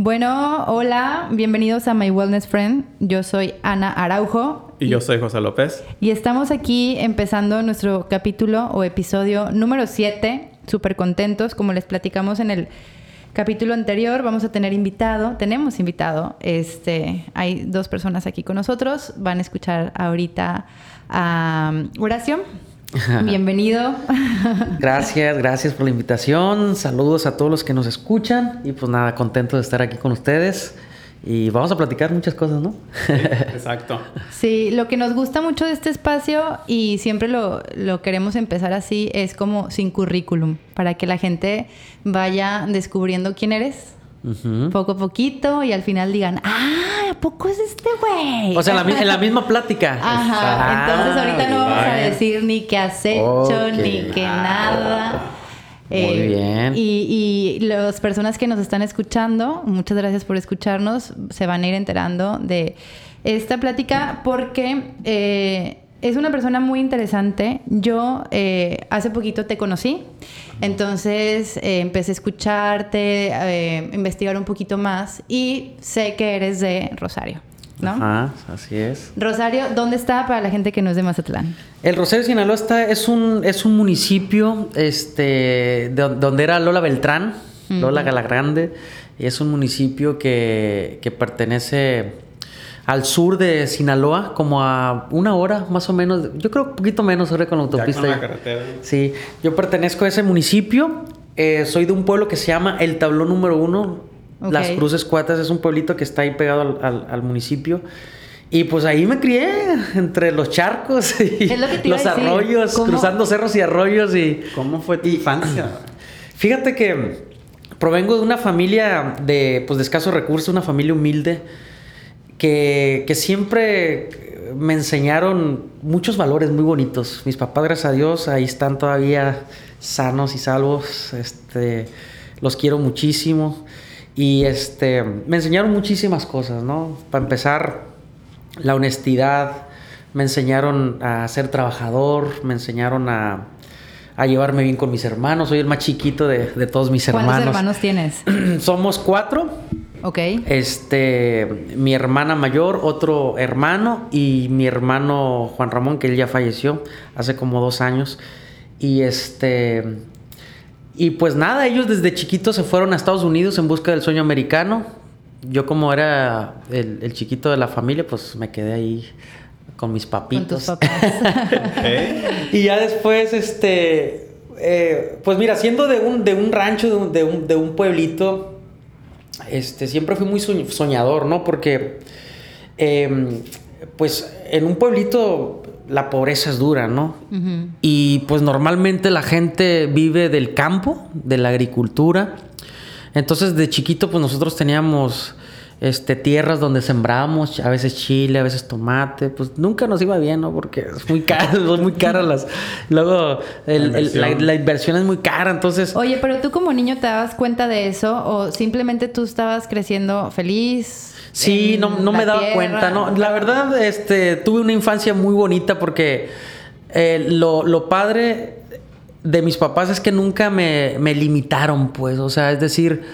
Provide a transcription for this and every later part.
Bueno, hola, bienvenidos a My Wellness Friend. Yo soy Ana Araujo. Y yo soy José López. Y estamos aquí empezando nuestro capítulo o episodio número 7. Súper contentos, como les platicamos en el capítulo anterior, vamos a tener invitado, tenemos invitado, este, hay dos personas aquí con nosotros, van a escuchar ahorita a Horacio. Bienvenido. Gracias, gracias por la invitación. Saludos a todos los que nos escuchan y pues nada, contento de estar aquí con ustedes. Y vamos a platicar muchas cosas, ¿no? exacto. sí, lo que nos gusta mucho de este espacio y siempre lo, lo, queremos empezar así es como sin currículum, para que la gente vaya descubriendo quién eres. Poco a poquito y al final digan, ah, ¿a poco es este güey? O sea, en la, misma plática. Ajá, entonces ahorita no vamos a decir ni qué has hecho, ni qué nada. Muy eh, bien. Y, y, las personas que nos están escuchando, muchas gracias por escucharnos, se van a ir enterando de esta plática porque eh, es una persona muy interesante. Yo eh, hace poquito te conocí, entonces empecé a escucharte, investigar un poquito más y sé que eres de Rosario. ¿no? Ajá, así es. Rosario, ¿dónde está para la gente que no es de Mazatlán? El Rosario Sinaloa está, es un, es un municipio este, donde era Lola Beltrán, Lola Galagrande, y es un municipio que, que pertenece al sur de Sinaloa, como a una hora más o menos, yo creo un poquito menos ahora con la autopista. Ya con la carretera. Sí, yo pertenezco a ese municipio, eh, soy de un pueblo que se llama El Tablón Número Uno, las Cruces Cuatas es un pueblito que está ahí pegado al, municipio. Y pues ahí me crié entre los charcos y los arroyos, cruzando cerros y arroyos y ¿Cómo fue tu infancia? Fíjate que provengo de una familia de pues de escasos recursos, una familia humilde que, que siempre me enseñaron muchos valores muy bonitos. Mis papás, gracias a Dios, ahí están todavía sanos y salvos. Este, los quiero muchísimo. Y este, me enseñaron muchísimas cosas, ¿no? Para empezar, la honestidad, me enseñaron a ser trabajador, me enseñaron a, a llevarme bien con mis hermanos. Soy el más chiquito de, de todos mis hermanos. ¿Cuántos hermanos tienes? Somos cuatro. Ok. Este, mi hermana mayor, otro hermano y mi hermano Juan Ramón, que él ya falleció hace como dos años. Y este, y pues nada, ellos desde chiquitos se fueron a Estados Unidos en busca del sueño americano. Yo como era el, chiquito de la familia, pues me quedé ahí con mis papitos. Con tus papás. Y ya después, este, eh, pues mira, siendo de un, de un rancho, de un, de un, pueblito, este, siempre fui muy soñador, ¿no? Porque, em, pues en un pueblito la pobreza es dura, ¿no? Y pues normalmente la gente vive del campo, de la agricultura. Entonces de chiquito pues nosotros teníamos este, tierras donde sembramos, a veces chile, a veces tomate, pues nunca nos iba bien, ¿no? Porque es muy caro, son muy caras las... Luego la, inversión es muy cara, entonces... Oye, pero tú como niño te dabas cuenta de eso o simplemente tú estabas creciendo feliz? Sí, no, no me daba cuenta, ¿no? La verdad, este, tuve una infancia muy bonita porque eh, lo, padre de mis papás es que nunca me, limitaron, pues, o sea, es decir,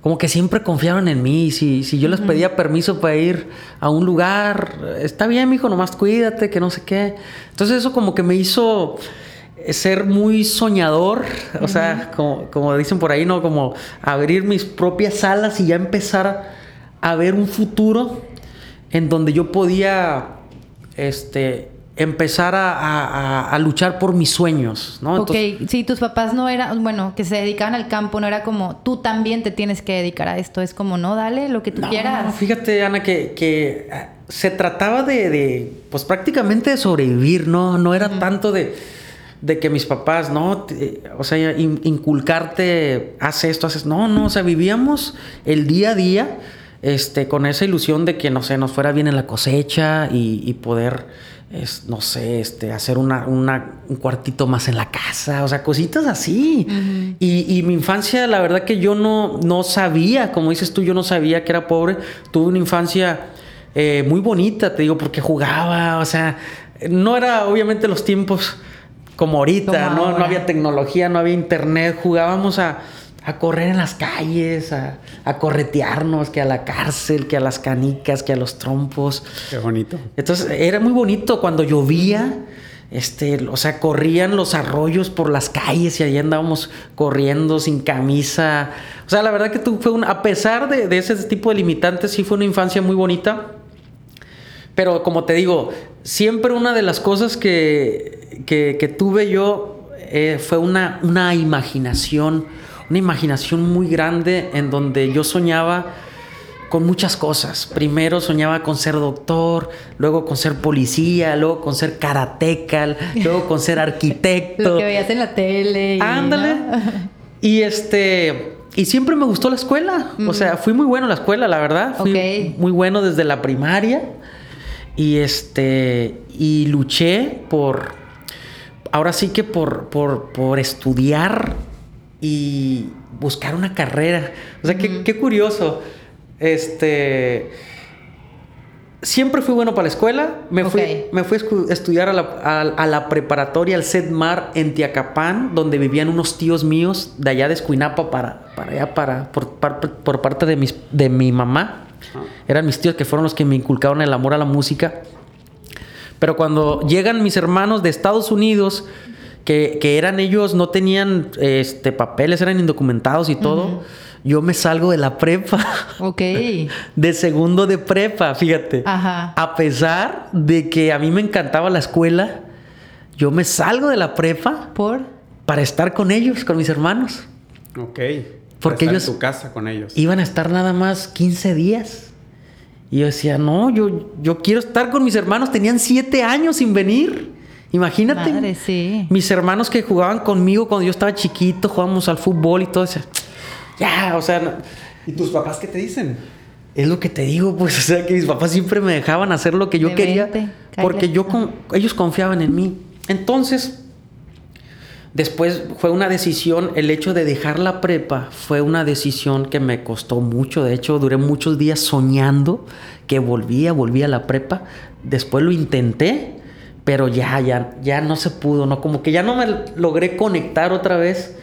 como que siempre confiaron en mí. Si, si yo les pedía permiso para ir a un lugar, está bien, hijo, nomás cuídate, que no sé qué. Entonces eso como que me hizo ser muy soñador, o sea, como, como dicen por ahí, ¿no? Como abrir mis propias alas y ya empezar a ver un futuro en donde yo podía este, empezar a, luchar por mis sueños, ¿no? ok, si tus papás no eran, bueno, que se dedicaban al campo, no era como tú también te tienes que dedicar a esto, es como, no, dale lo que tú quieras. Fíjate, Ana, que, que eh, se trataba de, pues prácticamente de sobrevivir, ¿no? No era tanto de, de, que mis papás, ¿no? o sea, inculcarte, haz esto, haces, no, no, o sea, vivíamos el día a día este, con esa ilusión de que, no sé, nos fuera bien en la cosecha y, poder, no sé, este, hacer una, un cuartito más en la casa, o sea, cositas así. y, mi infancia, la verdad que yo no, no sabía, como dices tú, yo no sabía que era pobre. Tuve una infancia eh, muy bonita, te digo, porque jugaba, o sea, no era obviamente los tiempos como ahorita, ¿no? No había tecnología, no había internet, jugábamos a a correr en las calles, a, a, corretearnos, que a la cárcel, que a las canicas, que a los trompos. Qué bonito. Entonces era muy bonito cuando llovía. Este, o sea, corrían los arroyos por las calles y ahí andábamos corriendo sin camisa. O sea, la verdad que tú fue un, a pesar de, de ese tipo de limitantes, sí fue una infancia muy bonita. Pero como te digo, siempre una de las cosas que, que, que tuve yo eh, fue una, una imaginación, una imaginación muy grande en donde yo soñaba con muchas cosas. Primero soñaba con ser doctor, luego con ser policía, luego con ser karateca, luego con ser arquitecto. Lo que veías en la tele. Y, Ándale. ¿no? Y este. Y siempre me gustó la escuela. Mm. O sea, fui muy bueno en la escuela, la verdad. Fui okay. muy bueno desde la primaria. Y este. Y luché por. Ahora sí que por, por, por estudiar y buscar una carrera. O sea, qué, qué curioso. Este. Siempre fui bueno para la escuela. Me, okay. fui, me fui a estudiar a la, a, a la preparatoria, al CEDMAR en Tiacapán, donde vivían unos tíos míos de allá de Escuinapa para, para allá, para, por parte de, mis, de mi mamá. Ah. Eran mis tíos que fueron los que me inculcaron el amor a la música. Pero cuando llegan mis hermanos de Estados Unidos, que, que eran ellos, no tenían este, papeles, eran indocumentados y todo. Uh -huh yo me salgo de la prepa. Ok. De segundo de prepa, fíjate. Ajá. A pesar de que a mí me encantaba la escuela, yo me salgo de la prepa. ¿Por? Para estar con ellos, con mis hermanos. Ok. Porque estar ellos. En tu casa con ellos. Iban a estar nada más 15 días. Y yo decía, no, yo, yo quiero estar con mis hermanos. Tenían 7 años sin venir. Imagínate. Madre, sí. Mis hermanos que jugaban conmigo cuando yo estaba chiquito, jugábamos al fútbol y todo eso. Ya, o sea. No. ¿Y tus papás qué te dicen? Es lo que te digo, pues, o sea, que mis papás siempre me dejaban hacer lo que yo De quería. vente, porque yo con, ellos confiaban en mí. Entonces, después fue una decisión, el hecho de dejar la prepa fue una decisión que me costó mucho. De hecho, duré muchos días soñando que volvía, volvía a la prepa. Después lo intenté, pero ya, ya, ya no se pudo, ¿no? Como que ya no me logré conectar otra vez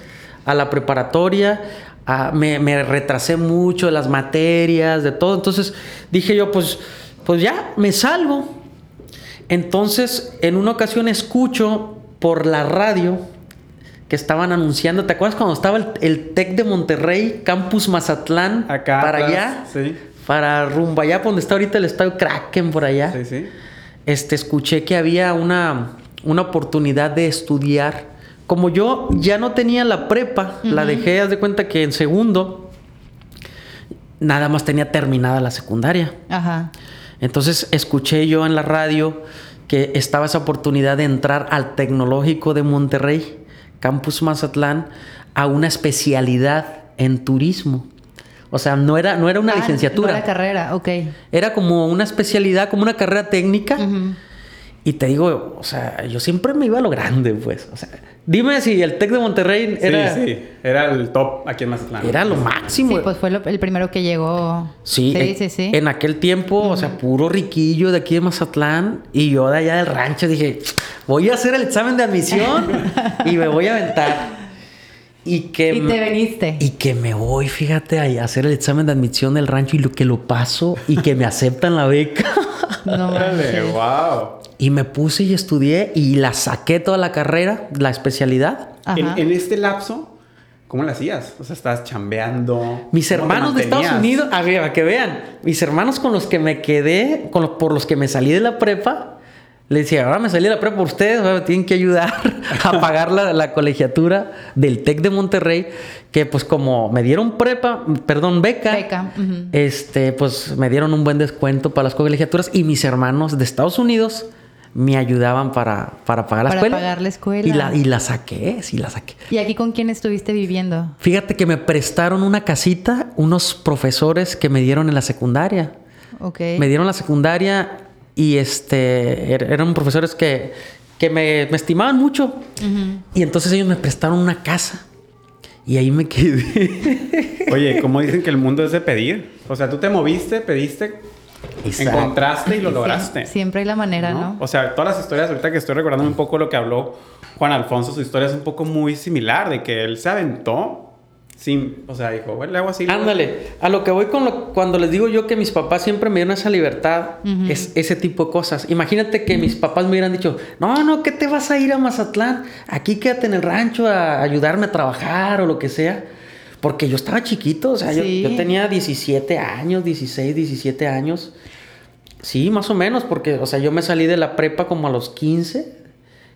a la preparatoria. a- me, me retrasé mucho de las materias, de todo. Entonces dije yo, pues, pues ya, me salgo. Entonces, en una ocasión escucho por la radio que estaban anunciando, ¿te acuerdas cuando estaba el, el TEC de Monterrey, Campus Mazatlán, Acá. para atrás, allá? Sí. Para rumbo allá, por donde está ahorita el estadio Kraken, por allá. Sí, sí. Este, escuché que había una, una oportunidad de estudiar. Como yo ya no tenía la prepa, la dejé, haz de cuenta que en segundo, nada más tenía terminada la secundaria. Ajá. Entonces escuché yo en la radio que estaba esa oportunidad de entrar al Tecnológico de Monterrey, Campus Mazatlán, a una especialidad en turismo. O sea, no era, no era una Ah, licenciatura. No era carrera, ok. Era como una especialidad, como una carrera técnica. Y te digo, o sea, yo siempre me iba a lo grande, pues. O sea, dime si el TEC de Monterrey era, Sí, sí. Era el top aquí en Mazatlán. era lo máximo. Sí, pues fue lo- el primero que llegó. Sí, sí, en, sí. sí. en aquel tiempo, o sea, puro riquillo de aquí de Mazatlán y yo de allá del rancho dije, voy a hacer el examen de admisión y me voy a aventar. Y que, Y te veniste. y que me voy, fíjate, a hacer el examen de admisión del rancho y lo que lo paso y que me aceptan la beca. No manches. wow. y me puse y estudié y la saqué toda la carrera, la especialidad. En, en este lapso, ¿cómo lo hacías? O sea, estabas chambeando. Mis ¿Cómo te hermanos de Estados? Unidos, a ver, a que vean, mis hermanos con los que me quedé, con los- por los que me salí de la prepa, les decía, ahora me salí de la prepa ustedes, me tienen que ayudar a pagar la, la colegiatura del TEC de Monterrey, que pues como me dieron prepa, perdón, beca, este, pues me dieron un buen descuento para las colegiaturas y mis hermanos de Estados Unidos me ayudaban para, para pagar la Para escuela. pagar la escuela. Y la, y la saqué, sí la saqué. ¿Y aquí con quién estuviste viviendo? Fíjate que me prestaron una casita unos profesores que me dieron en la secundaria. Ok. Me dieron la secundaria y este er- eran profesores que, que me, me estimaban mucho. Ujú. Y entonces ellos me prestaron una casa. Y ahí me quedé. Oye, ¿cómo dicen que el mundo es de pedir? O sea, tú te moviste, pediste, Exacto. encontraste y lo Sí, lograste. Siempre hay la manera, ¿no? O sea, todas las historias, ahorita que estoy recordando un poco lo que habló Juan Alfonso, su historia es un poco muy similar, de que él se aventó Sí, o sea, dijo, bueno, le hago así. Ándale, a lo que voy con lo, cuando les digo yo que mis papás siempre me dieron esa libertad, es ese tipo de cosas. Imagínate que mis papás me hubieran dicho, no, no, ¿qué te vas a ir a Mazatlán? Aquí quédate en el rancho a ayudarme a trabajar o lo que sea. Porque yo estaba chiquito, o sea, yo, yo tenía 17 años, 16, 17 años. Sí, más o menos, porque, o sea, yo me salí de la prepa como a los 15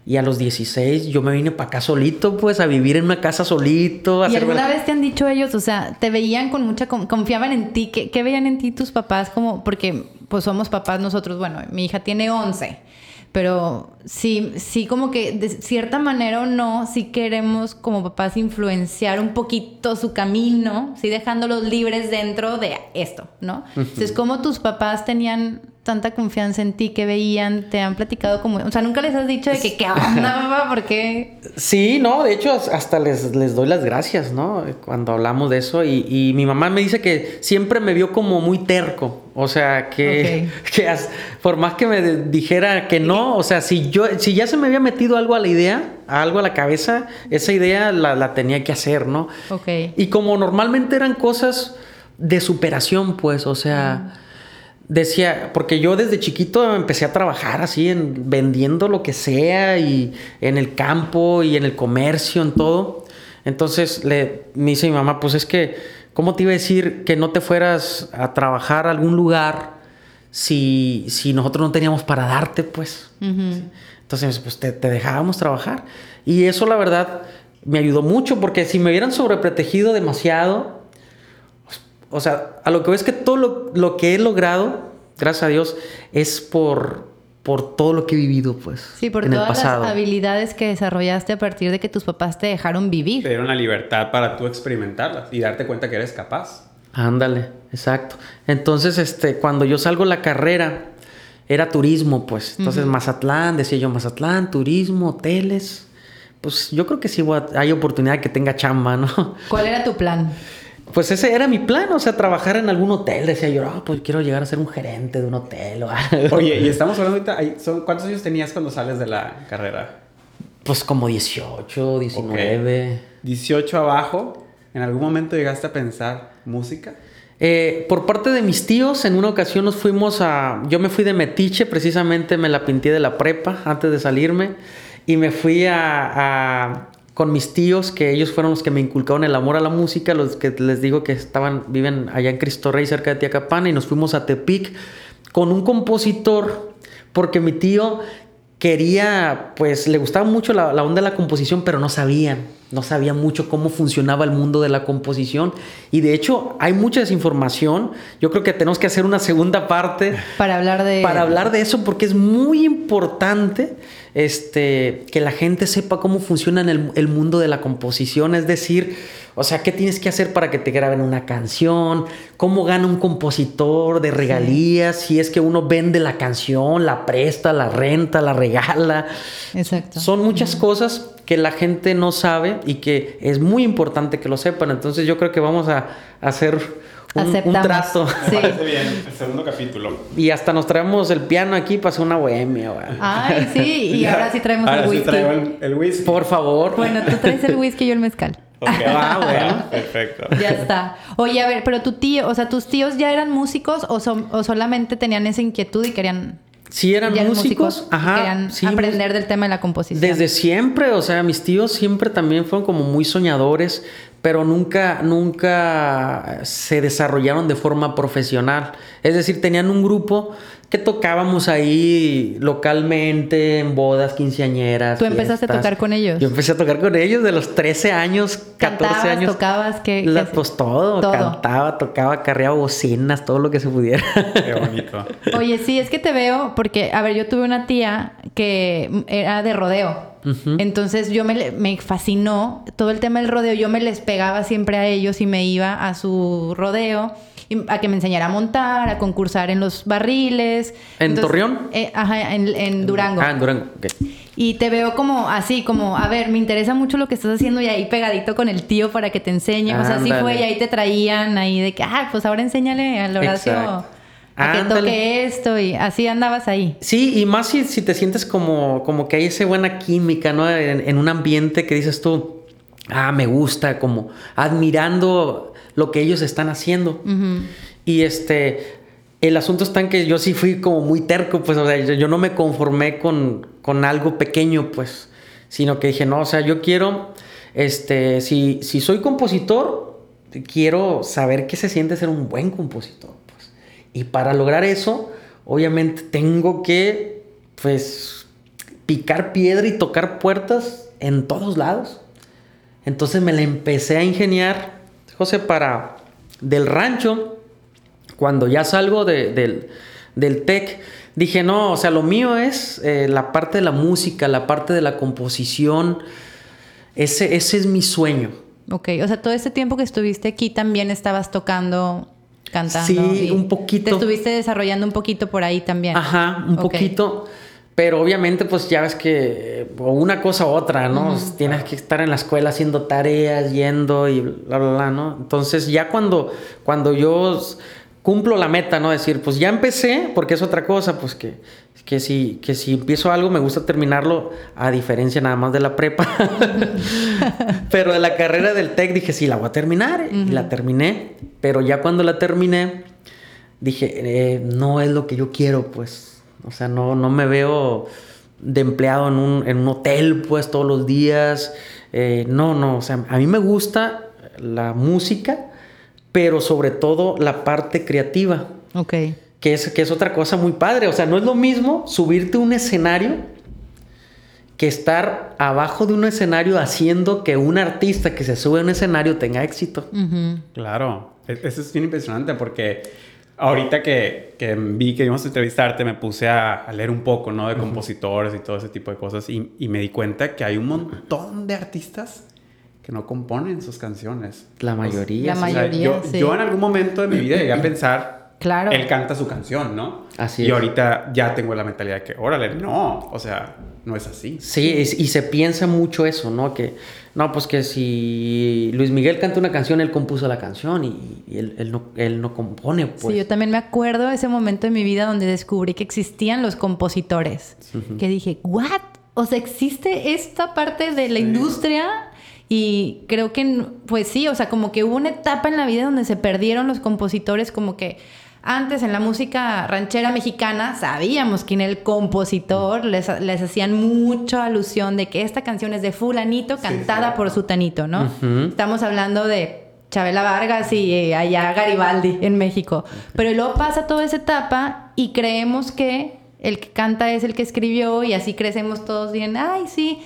y a los 16 yo me vine para acá solito, pues, a vivir en una casa solito. ¿Y alguna vez te han dicho ellos, o sea, te veían con mucha, confiaban en ti? ¿Qué, ¿Qué, veían en ti tus papás? Como, porque, pues, somos papás nosotros, bueno, mi hija tiene 11 pero sí, sí como que de cierta manera o no, sí queremos como papás influenciar un poquito su camino, sí dejándolos libres dentro de esto, ¿no? Entonces, ¿cómo tus papás tenían tanta confianza en ti que veían, te han platicado como, o sea, nunca les has dicho de que qué onda, mamá, ¿por qué? Sí, no, de hecho hasta les, les doy las gracias, ¿no? Cuando hablamos de eso y, mi mamá me dice que siempre me vio como muy terco, o sea, que, que por más que me dijera que no, o sea, si yo, si ya se me había metido algo a la idea, algo a la cabeza, esa idea la, tenía que hacer, ¿no? Ok. Y como normalmente eran cosas de superación, pues, o sea decía, porque yo desde chiquito empecé a trabajar así en vendiendo lo que sea y en el campo y en el comercio, en todo. Entonces le, me dice mi mamá, pues es que, ¿cómo te iba a decir que no te fueras a trabajar a algún lugar si, si nosotros no teníamos para darte, pues? Entonces, pues te, te, dejábamos trabajar. Y eso la verdad me ayudó mucho porque si me hubieran sobreprotegido demasiado, o sea, a lo que veo es que todo lo, que he logrado, gracias a Dios, es por, por todo lo que he vivido, pues. Sí, por todas las habilidades que desarrollaste a partir de que tus papás te dejaron vivir. Te dieron la libertad para tú experimentarlas y darte cuenta que eres capaz. Ándale, exacto. Entonces, este, cuando yo salgo la carrera, era turismo, pues. Entonces, Mazatlán, decía yo, Mazatlán, turismo, hoteles. Pues yo creo que sí hay oportunidad de que tenga chamba, ¿no? ¿Cuál era tu plan? Pues ese era mi plan, o sea, trabajar en algún hotel. Decía yo, oh, pues quiero llegar a ser un gerente de un hotel o algo. Oye, y estamos hablando ahorita, ¿cuántos años tenías cuando sales de la carrera? Pues como 18, 19. 18 abajo, ¿en algún momento llegaste a pensar música? Eh, por parte de mis tíos, en una ocasión nos fuimos a... Yo me fui de Metiche, precisamente me la pinté de la prepa antes de salirme. Y me fui a, con mis tíos, que ellos fueron los que me inculcaron el amor a la música, los que les digo que estaban, viven allá en Cristo Rey, cerca de Tiacapana, y nos fuimos a Tepic con un compositor, porque mi tío quería, pues le gustaba mucho la, la onda de la composición, pero no sabían no sabía mucho cómo funcionaba el mundo de la composición y de hecho hay mucha desinformación. Yo creo que tenemos que hacer una segunda parte para hablar de para hablar de eso porque es muy importante este que la gente sepa cómo funciona el, el mundo de la composición, es decir, o sea, ¿qué tienes que hacer para que te graben una canción? ¿Cómo gana un compositor de regalías? Si es que uno vende la canción, la presta, la renta, la regala. Exacto. Son muchas cosas que la gente no sabe y que es muy importante que lo sepan. Entonces yo creo que vamos a, hacer un, trato. Me parece bien, el segundo capítulo. Y hasta nos traemos el piano aquí para hacer una bohemia. Ay, sí, y ahora sí traemos el whisky. Sí el, whisky. Por favor. Bueno, tú traes el whisky y yo el mezcal. Ah, bueno. Perfecto. Ya está. Oye, a ver, pero tu tío, o sea, ¿tus tíos ya eran músicos o, o solamente tenían esa inquietud y querían Sí, eran músicos, ajá, aprender del tema de la composición. Desde siempre, o sea, mis tíos siempre también fueron como muy soñadores, pero nunca, nunca se desarrollaron de forma profesional. Es decir, tenían un grupo que tocábamos ahí localmente, en bodas, quinceañeras. ¿Tú empezaste a tocar con ellos? Yo empecé a tocar con ellos de los 13 años, 14 años. ¿Tocabas? ¿Qué? pues todo, cantaba, tocaba, carreaba bocinas, todo lo que se pudiera. Qué bonito. Oye, sí, es que te veo, porque, a ver, yo tuve una tía que era de rodeo. Entonces yo me, me, fascinó todo el tema del rodeo. Yo me les pegaba siempre a ellos y me iba a su rodeo a que me enseñara a montar, a concursar en los barriles. ¿En Torreón? Eh, ajá, en, Durango. Ah, en Durango. Y te veo como así, como, a ver, me interesa mucho lo que estás haciendo y ahí pegadito con el tío para que te enseñe. o sea, así fue y ahí te traían ahí de que, ah, pues ahora enséñale al Horacio a que toque esto y así andabas ahí. Sí, y más si, si te sientes como, como que hay esa buena química, ¿no? En, en, un ambiente que dices tú, ah, me gusta, como admirando lo que ellos están haciendo. Y este, el asunto está en que yo sí fui como muy terco, pues, o sea, yo, no me conformé con, con, algo pequeño, pues, sino que dije, no, o sea, yo quiero, este, si, si soy compositor, quiero saber qué se siente ser un buen compositor. Y para lograr eso, obviamente tengo que, pues, picar piedra y tocar puertas en todos lados. Entonces me la empecé a ingeniar, José, para del rancho, cuando ya salgo del, del TEC, dije, no, o sea, lo mío es eh, la parte de la música, la parte de la composición. Ese, ese es mi sueño. Ok, o sea, todo este tiempo que estuviste aquí también estabas tocando, cantando. Sí, un poquito. Te estuviste desarrollando un poquito por ahí también. Ajá, un poquito. Pero obviamente, pues ya ves que, o una cosa u otra, ¿no? Tienes que estar en la escuela haciendo tareas, yendo y bla, bla, bla, ¿no? Entonces, ya cuando, cuando yo cumplo la meta, ¿no? Decir, pues ya empecé, porque es otra cosa, pues que, que, si, que si empiezo algo me gusta terminarlo, a diferencia nada más de la prepa. pero de la carrera del TEC dije, sí, la voy a terminar, y la terminé. Pero ya cuando la terminé, dije, eh, no es lo que yo quiero, pues o sea, no, no me veo de empleado en un, en un hotel, pues, todos los días. Eh, no, no, o sea, a mí me gusta la música, pero sobre todo la parte creativa. Ok. Que es, que es otra cosa muy padre. O sea, no es lo mismo subirte a un escenario que estar abajo de un escenario haciendo que un artista que se sube a un escenario tenga éxito. Claro, e, eso es bien impresionante porque ahorita que, que, vi que íbamos a entrevistarte, me puse a, leer un poco, ¿no? De compositores y todo ese tipo de cosas y, y, me di cuenta que hay un montón de artistas que no componen sus canciones. La mayoría. La mayoría, yo, yo, en algún momento de mi vida llegué a pensar... Claro. Él canta su canción, ¿no? Así y es. Y ahorita ya tengo la mentalidad de que, órale, no, o sea, no es así. Sí, y se piensa mucho eso, ¿no? Que no, pues que si Luis Miguel canta una canción, él compuso la canción y, él, no, él no compone. Pues. Sí, yo también me acuerdo de ese momento en mi vida donde descubrí que existían los compositores. Que dije, ¿what? O sea, existe esta parte de la industria y creo que, pues sí, o sea, como que hubo una etapa en la vida donde se perdieron los compositores, como que antes en la música ranchera mexicana sabíamos quién era el compositor, les, hacían mucha alusión de que esta canción es de fulanito cantada por sutanito, ¿no? Estamos hablando de Chabela Vargas y eh, allá Garibaldi en México. Pero luego pasa toda esa etapa y creemos que el que canta es el que escribió y así crecemos todos bien, ay, sí.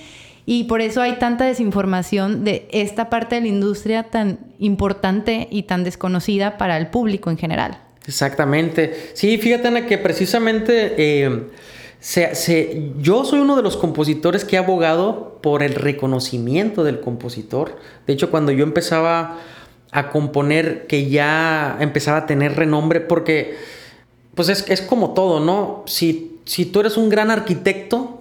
Y por eso hay tanta desinformación de esta parte de la industria tan importante y tan desconocida para el público en general. Exactamente. Sí, fíjate, Ana, que precisamente eh, yo soy uno de los compositores que ha abogado por el reconocimiento del compositor. De hecho, cuando yo empezaba a componer, que ya empezaba a tener renombre, porque pues es, como todo, ¿no? Si, si tú eres un gran arquitecto,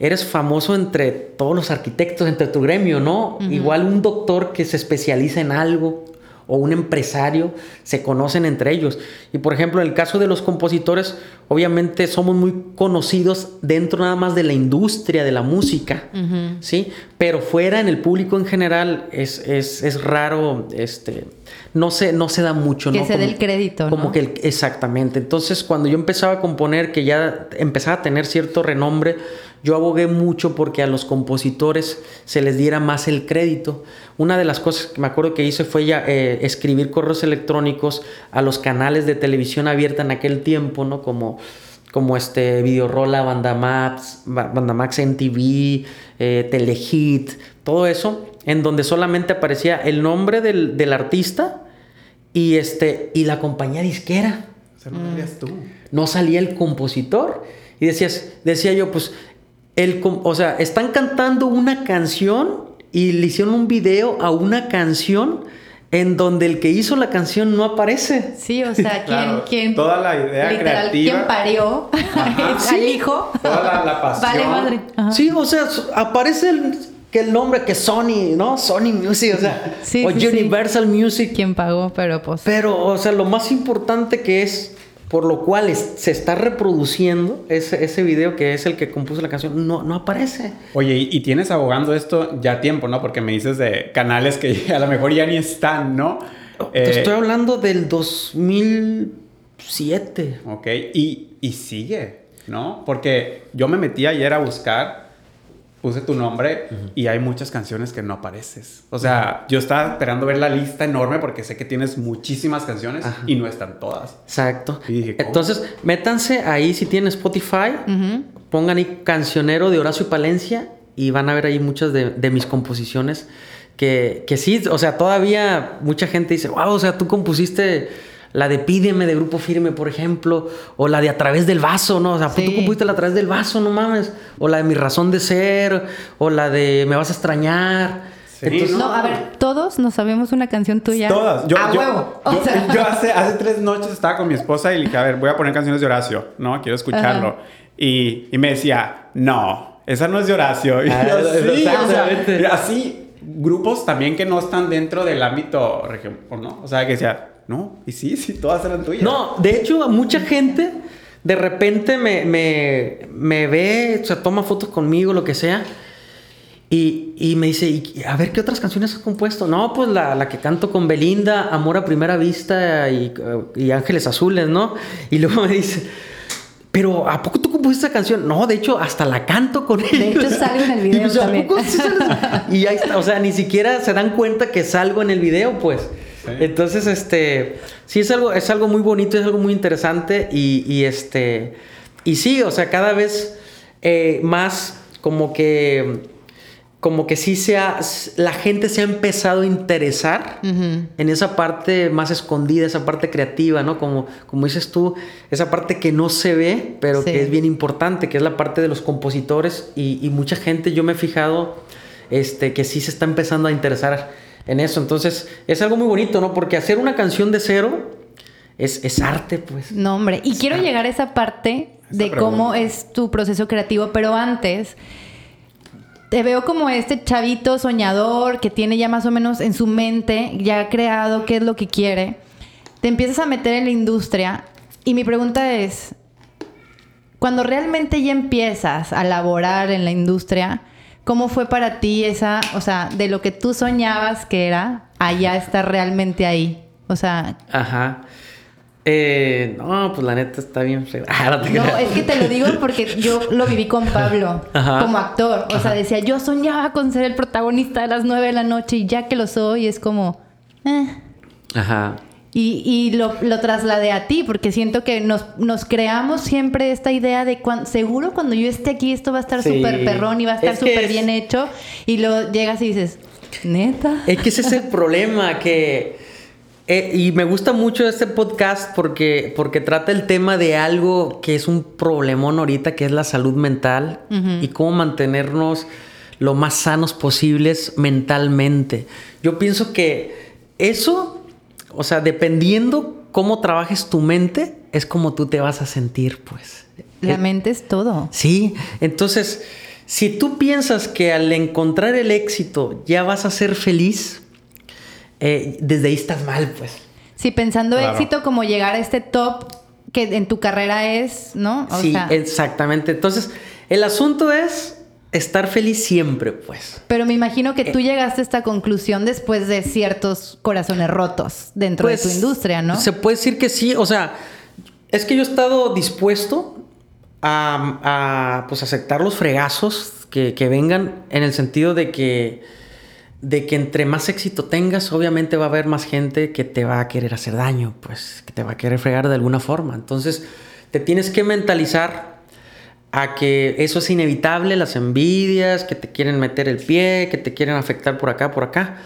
eres famoso entre todos los arquitectos, entre tu gremio, ¿no? Igual un doctor que se especializa en algo o un empresario se conocen entre ellos. Y por ejemplo, en el caso de los compositores, obviamente somos muy conocidos dentro nada más de la industria de la música, ¿sí? Pero fuera en el público en general es, es, raro, este, no se, no se da mucho. Que se dé el crédito. Como que exactamente. Entonces, cuando yo empezaba a componer, que ya empezaba a tener cierto renombre, yo abogué mucho porque a los compositores se les diera más el crédito. Una de las cosas que me acuerdo que hice fue ya eh, escribir correos electrónicos a los canales de televisión abierta en aquel tiempo, ¿no? Como, como este Videorola, Bandamax, Bandamax NTV, eh, Telehit, todo eso, en donde solamente aparecía el nombre del, artista y, este, y la compañía disquera. O sea, no salías tú. No salía el compositor. Y decías, decía yo, pues o sea, están cantando una canción y le hicieron un video a una canción en donde el que hizo la canción no aparece. Sí, o sea, ¿quién, quién toda la idea literal, ¿quién parió al hijo? Toda la, pasión. Vale madre. Sí, o sea, aparece el, que el nombre que Sony, ¿no? Sony Music, o sea, o Universal Music. ¿Quién pagó? Pero pues. Pero, o sea, lo más importante que es por lo cual se está reproduciendo ese, ese video que es el que compuso la canción, no, no aparece. Oye, y, tienes abogando esto ya tiempo, ¿no? Porque me dices de canales que a lo mejor ya ni están, ¿no? Te eh, estoy hablando del 2007. Ok, y, y sigue, ¿no? Porque yo me metí ayer a buscar puse tu nombre y hay muchas canciones que no apareces. O sea, yo estaba esperando ver la lista enorme porque sé que tienes muchísimas canciones y no están todas. Exacto. Entonces, métanse ahí si tienen Spotify, pongan ahí cancionero de Horacio Palencia y van a ver ahí muchas de, mis composiciones que, que sí, o sea, todavía mucha gente dice, wow, o sea, tú compusiste la de Pídeme de Grupo Firme, por ejemplo, o la de A través del vaso, ¿no? O sea, tú compusiste la A través del vaso, no mames, o la de Mi razón de ser, o la de Me vas a extrañar. no, a ver, todos nos sabemos una canción tuya. Todas. Yo, a huevo. Yo, hace, hace tres noches estaba con mi esposa y le dije, a ver, voy a poner canciones de Horacio, ¿no? Quiero escucharlo. Y, y, me decía, no, esa no es de Horacio. Y ah, sí, o sea, así, grupos también que no están dentro del ámbito ¿no? O sea, que decía, no, y sí, sí, todas eran tuyas. No, de hecho, mucha gente de repente me, me, ve, o sea, toma fotos conmigo, lo que sea. Y, me dice, a ver, ¿qué otras canciones has compuesto? No, pues la, que canto con Belinda, Amor a Primera Vista y, Ángeles Azules, ¿no? Y luego me dice, pero ¿a poco tú compusiste esa canción? No, de hecho, hasta la canto con ellos. De hecho, salgo en el video también. y ahí está, o sea, ni siquiera se dan cuenta que salgo en el video, pues. Entonces, este, sí es algo, es algo muy bonito, es algo muy interesante y, este, y sí, o sea, cada vez eh, más como que, como que sí sea, la gente se ha empezado a interesar en esa parte más escondida, esa parte creativa, ¿no? Como, como dices tú, esa parte que no se ve, pero que es bien importante, que es la parte de los compositores y, y mucha gente, yo me he fijado, este, que sí se está empezando a interesar en eso. Entonces, es algo muy bonito, ¿no? Porque hacer una canción de cero es, arte, pues. No, hombre. Y quiero llegar a esa parte de cómo es tu proceso creativo, pero antes te veo como este chavito soñador que tiene ya más o menos en su mente, ya ha creado qué es lo que quiere. Te empiezas a meter en la industria y mi pregunta es, cuando realmente ya empiezas a laborar en la industria, ¿Cómo fue para ti esa, o sea, de lo que tú soñabas que era, allá estar realmente ahí? O sea... Ajá. Eh, no, pues la neta está bien ah, no, es que te lo digo porque yo lo viví con Pablo como actor. O sea, decía, yo soñaba con ser el protagonista de las nueve de la noche y ya que lo soy es como... Eh. Ajá. Y, lo, trasladé a ti, porque siento que nos, nos creamos siempre esta idea de seguro cuando yo esté aquí esto va a estar súper perrón y va a estar súper bien hecho. Y lo llegas y dices, neta. Es que ese es el problema, que... Eh, y me gusta mucho este podcast porque, porque trata el tema de algo que es un problemón ahorita, que es la salud mental y cómo mantenernos lo más sanos posibles mentalmente. Yo pienso que eso o sea, dependiendo cómo trabajes tu mente, es como tú te vas a sentir, pues. La eh, mente es todo. Sí, entonces, si tú piensas que al encontrar el éxito ya vas a ser feliz, eh, desde ahí estás mal, pues. Sí, pensando éxito como llegar a este top que en tu carrera es, ¿no? sí, exactamente. Entonces, el asunto es estar feliz siempre, pues. Pero me imagino que tú eh, llegaste a esta conclusión después de ciertos corazones rotos dentro de tu pues, industria, ¿no? Se puede decir que sí, o sea, es que yo he estado dispuesto a, pues aceptar los fregazos que, vengan en el sentido de que de que entre más éxito tengas, obviamente va a haber más gente que te va a querer hacer daño, pues, que te va a querer fregar de alguna forma. Entonces, te tienes que mentalizar a que eso es inevitable, las envidias, que te quieren meter el pie, que te quieren afectar por acá, por acá.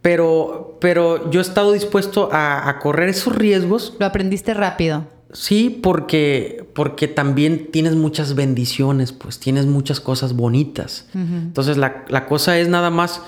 Pero, pero yo he estado dispuesto a, correr esos riesgos. Lo aprendiste rápido. Sí, porque, porque también tienes muchas bendiciones, pues tienes muchas cosas bonitas. Entonces la, cosa es nada más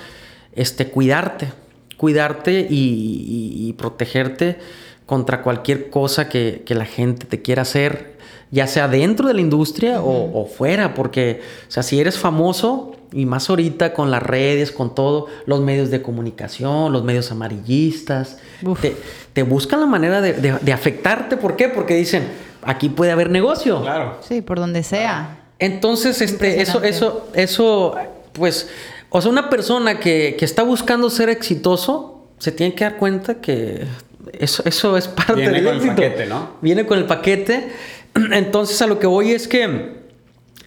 este, cuidarte, cuidarte y, protegerte contra cualquier cosa que, que la gente te quiera hacer ya sea dentro de la industria o, fuera, porque, o sea, si eres famoso, Y más ahorita con las redes, con todo, los medios de comunicación, los medios amarillistas, te, te, buscan la manera de, de, afectarte. ¿Por qué? Porque dicen, aquí puede haber negocio. Claro. Sí, por donde sea. Entonces, este, eso, eso, eso, pues, o sea, una persona que, que está buscando ser exitoso, se tiene que dar cuenta que eso, eso es parte Viene con el paquete, ¿no? Viene con el paquete. Entonces, a lo que voy es que,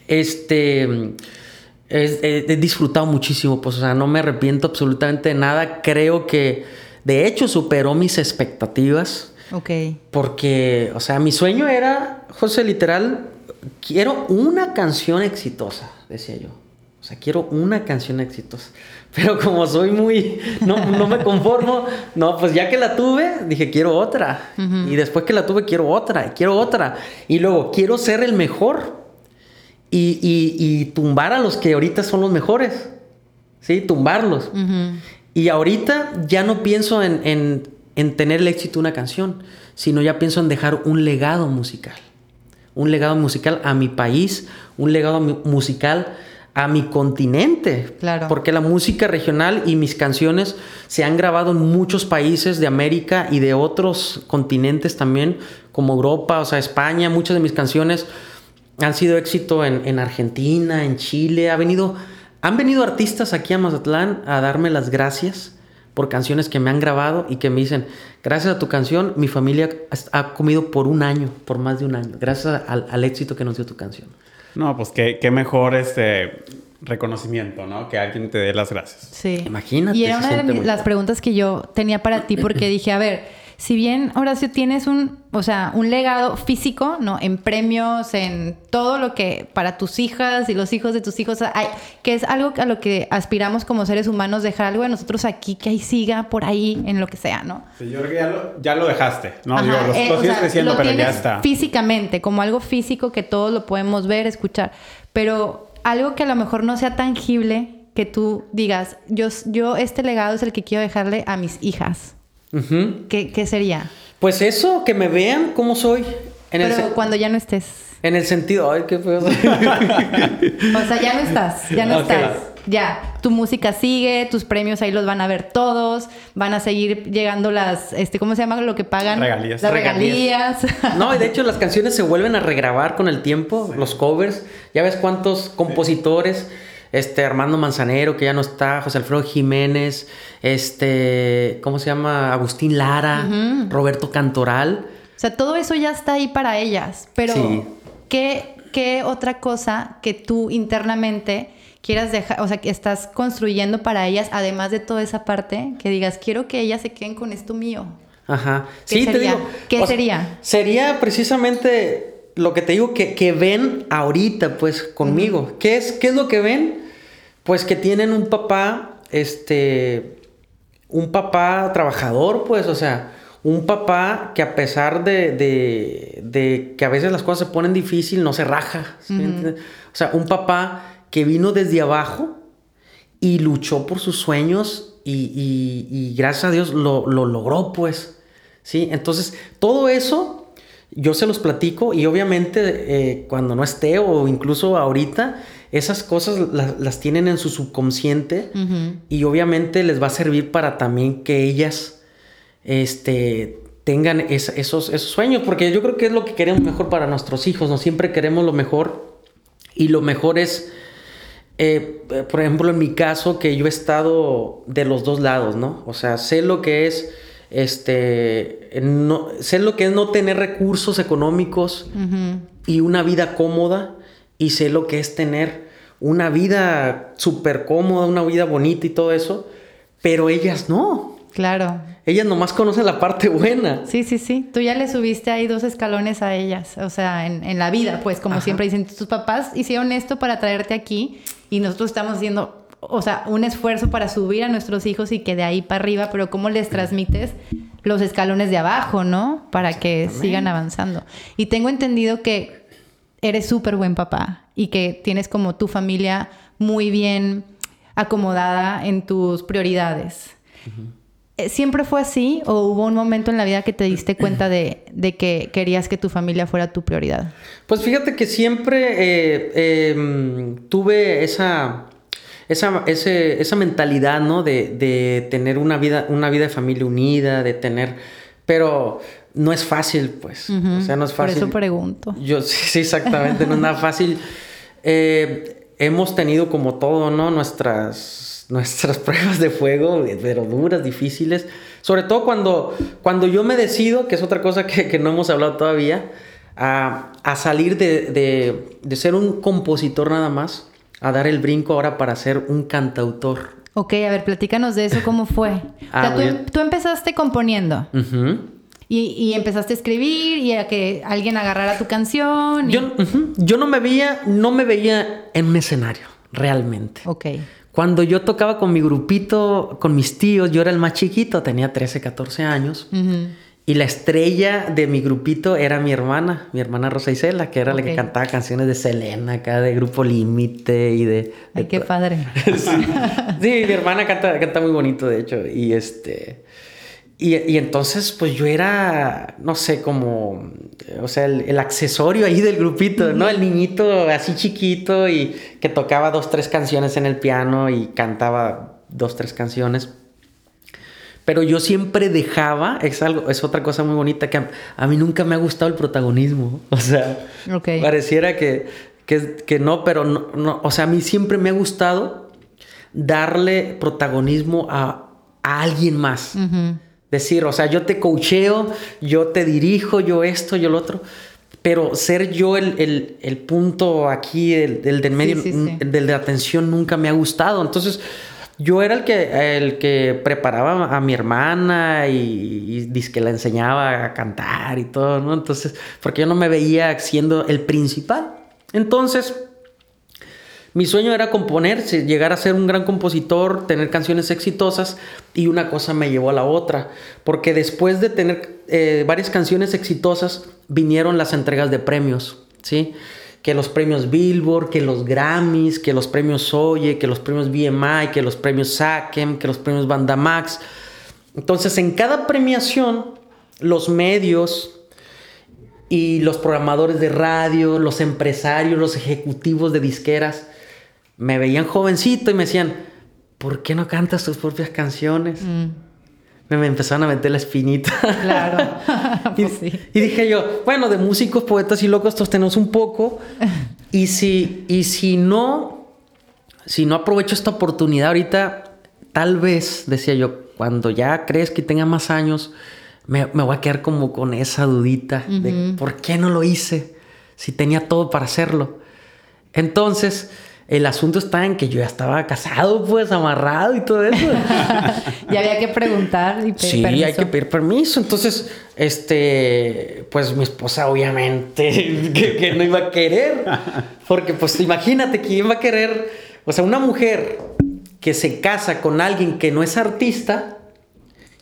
este, he, disfrutado muchísimo, pues, o sea, no me arrepiento absolutamente de nada. Creo que, de hecho, superó mis expectativas. Ok. Porque, o sea, mi sueño era, José, literal, quiero una canción exitosa, decía yo. O sea, quiero una canción exitosa. Pero como soy muy, no, no me conformo, no, pues ya que la tuve, dije, quiero otra. Y después que la tuve, quiero otra, y quiero otra. Y luego, quiero ser el mejor y, y, tumbar a los que ahorita son los mejores. ¿Sí? Tumbarlos. Y ahorita ya no pienso en, en, en tener el éxito de una canción, sino ya pienso en dejar un legado musical. Un legado musical a mi país, un legado musical a mi continente. Claro. Porque la música regional y mis canciones se han grabado en muchos países de América y de otros continentes también, como Europa, o sea, España. Muchas de mis canciones han sido éxito en, Argentina, en Chile. Ha venido, han venido artistas aquí a Mazatlán a darme las gracias por canciones que me han grabado y que me dicen, gracias a tu canción, mi familia ha comido por un año, por más de un año, gracias al, al éxito que nos dio tu canción. No, pues qué, qué mejor este reconocimiento, ¿no? Que alguien te dé las gracias. Sí. Imagínate. Y era una de las preguntas que yo tenía para ti porque dije, a ver, si bien Horacio tienes un, o sea, un legado físico, ¿no? En premios, en todo lo que para tus hijas y los hijos de tus hijos hay, que es algo a lo que aspiramos como seres humanos, dejar algo de nosotros aquí que ahí siga por ahí en lo que sea, ¿no? Sí, yo creo que ya lo, dejaste, ¿no? Digo, lo, eh, sigues creciendo, pero ya está. Físicamente, como algo físico que todos lo podemos ver, escuchar, pero algo que a lo mejor no sea tangible, que tú digas, yo, yo este legado es el que quiero dejarle a mis hijas. ¿Qué, sería? Pues eso, que me vean cómo soy. En Pero cuando ya no estés. En el sentido, ay, qué feo. o sea, ya no estás, ya no estás. Ya, tu música sigue, tus premios ahí los van a ver todos, van a seguir llegando las, este, ¿cómo se llama lo que pagan? Regalías. Las regalías. No, y de hecho las canciones se vuelven a regrabar con el tiempo, los covers. Ya ves cuántos compositores este Armando Manzanero, que ya no está, José Alfredo Jiménez, este, ¿cómo se llama? Agustín Lara, Roberto Cantoral. O sea, todo eso ya está ahí para ellas, pero ¿qué, ¿qué otra cosa que tú internamente quieras dejar, o sea, que estás construyendo para ellas, además de toda esa parte, que digas, quiero que ellas se queden con esto mío? Ajá. sí, te digo. ¿Qué sería? Sería precisamente lo que te digo que, que ven ahorita, pues, conmigo. ¿Qué, es, ¿Qué es lo que ven? Pues que tienen un papá, este, un papá trabajador, pues, o sea, un papá que a pesar de, de, de que a veces las cosas se ponen difícil, no se raja. O sea, un papá que vino desde abajo y luchó por sus sueños y, y, gracias a Dios lo, lo, logró, pues. ¿Sí? Entonces, todo eso yo se los platico y obviamente eh, cuando no esté o incluso ahorita, esas cosas las tienen en su subconsciente y obviamente les va a servir para también que ellas este, tengan esos, esos sueños, porque yo creo que es lo que queremos mejor para nuestros hijos, ¿no? Siempre queremos lo mejor y lo mejor es... Eh, por ejemplo, en mi caso, que yo he estado de los dos lados, ¿no? O sea, sé lo que es este, no, sé lo que es no tener recursos económicos y una vida cómoda y sé lo que es tener una vida súper cómoda, una vida bonita y todo eso, pero ellas no. Claro. Ellas nomás conocen la parte buena. Sí, sí, sí. Tú ya le subiste ahí dos escalones a ellas, o sea, en, la vida, pues como siempre dicen, tus papás hicieron esto para traerte aquí y nosotros estamos haciendo o sea, un esfuerzo para subir a nuestros hijos y que de ahí para arriba, pero cómo les transmites los escalones de abajo, ¿no? Para que sigan avanzando. Y tengo entendido que eres súper buen papá y que tienes como tu familia muy bien acomodada en tus prioridades. Eh, ¿Siempre fue así o hubo un momento en la vida que te diste cuenta de, que querías que tu familia fuera tu prioridad? Pues fíjate que siempre eh, em, tuve esa esa, esa mentalidad, ¿no? De, de, tener una vida, una vida de familia unida, de tener... Pero no es fácil, pues. O sea, no es fácil. Por eso pregunto. Yo, sí, exactamente, no es nada fácil. Eh, hemos tenido como todo, ¿no? Nuestras, nuestras pruebas de fuego, pero duras, difíciles. Sobre todo cuando, cuando yo me decido, que es otra cosa que, que no hemos hablado todavía, a, a salir de, de, de, ser un compositor nada más, a dar el brinco ahora para ser un cantautor. Ok, a ver, platícanos de eso, ¿cómo fue? ah, o sea, tú, tú, empezaste componiendo. Uh y, y, empezaste a escribir y a que alguien agarrara tu canción. Y... Yo, uh -huh. yo no me veía, no me veía en un escenario, realmente. Ok. Cuando yo tocaba con mi grupito, con mis tíos, yo era el más chiquito, tenía 13, 14 años. Uh -huh. Y la estrella de mi grupito era mi hermana, mi hermana Rosa Isela, que era okay. la que cantaba canciones de Selena, acá de Grupo Límite y de... de Ay, qué padre. sí. sí, mi hermana canta, canta muy bonito, de hecho. Y este... Y, y, entonces, pues yo era, no sé, como, o sea, el, el, accesorio ahí del grupito, ¿no? El niñito así chiquito y que tocaba dos, tres canciones en el piano y cantaba dos, tres canciones. Pero yo siempre dejaba, es algo, es otra cosa muy bonita, que a, a mí nunca me ha gustado el protagonismo. O sea, okay. pareciera que, que, que no, pero no, no, o sea, a mí siempre me ha gustado darle protagonismo a, a alguien más. Uh -huh Decir, o sea, yo te coacheo, yo te dirijo, yo esto, yo lo otro. Pero ser yo el, el, el punto aquí, el, el del medio, sí, sí, sí. del de atención, nunca me ha gustado. Entonces, yo era el que, el que preparaba a mi hermana y, la enseñaba a cantar y todo, ¿no? Entonces, porque yo no me veía siendo el principal. Entonces, mi sueño era componer, llegar a ser un gran compositor, tener canciones exitosas y una cosa me llevó a la otra, porque después de tener eh, varias canciones exitosas vinieron las entregas de premios, ¿sí? Que los premios Billboard, que los Grammys, que los premios Oye, que los premios BMI, que los premios SACEM, que los premios Bandamax. Entonces en cada premiación los medios, y los programadores de radio, los empresarios, los ejecutivos de disqueras, me veían jovencito y me decían, ¿por qué no cantas tus propias canciones? Mm. Me, me, empezaron a meter la espinita. Claro. y, pues sí. y, dije yo, bueno, de músicos, poetas y locos todos tenemos un poco. y si, y si no, si no aprovecho esta oportunidad ahorita, tal vez, decía yo, cuando ya crees que tenga más años, me, me voy a quedar como con esa dudita uh -huh. de por qué no lo hice si tenía todo para hacerlo. Entonces, el asunto está en que yo ya estaba casado, pues, amarrado y todo eso. y había que preguntar y pedir Sí, permiso. hay que pedir permiso. Entonces, este, pues mi esposa obviamente que, que, no iba a querer. Porque, pues, imagínate quién va a querer. O sea, una mujer que se casa con alguien que no es artista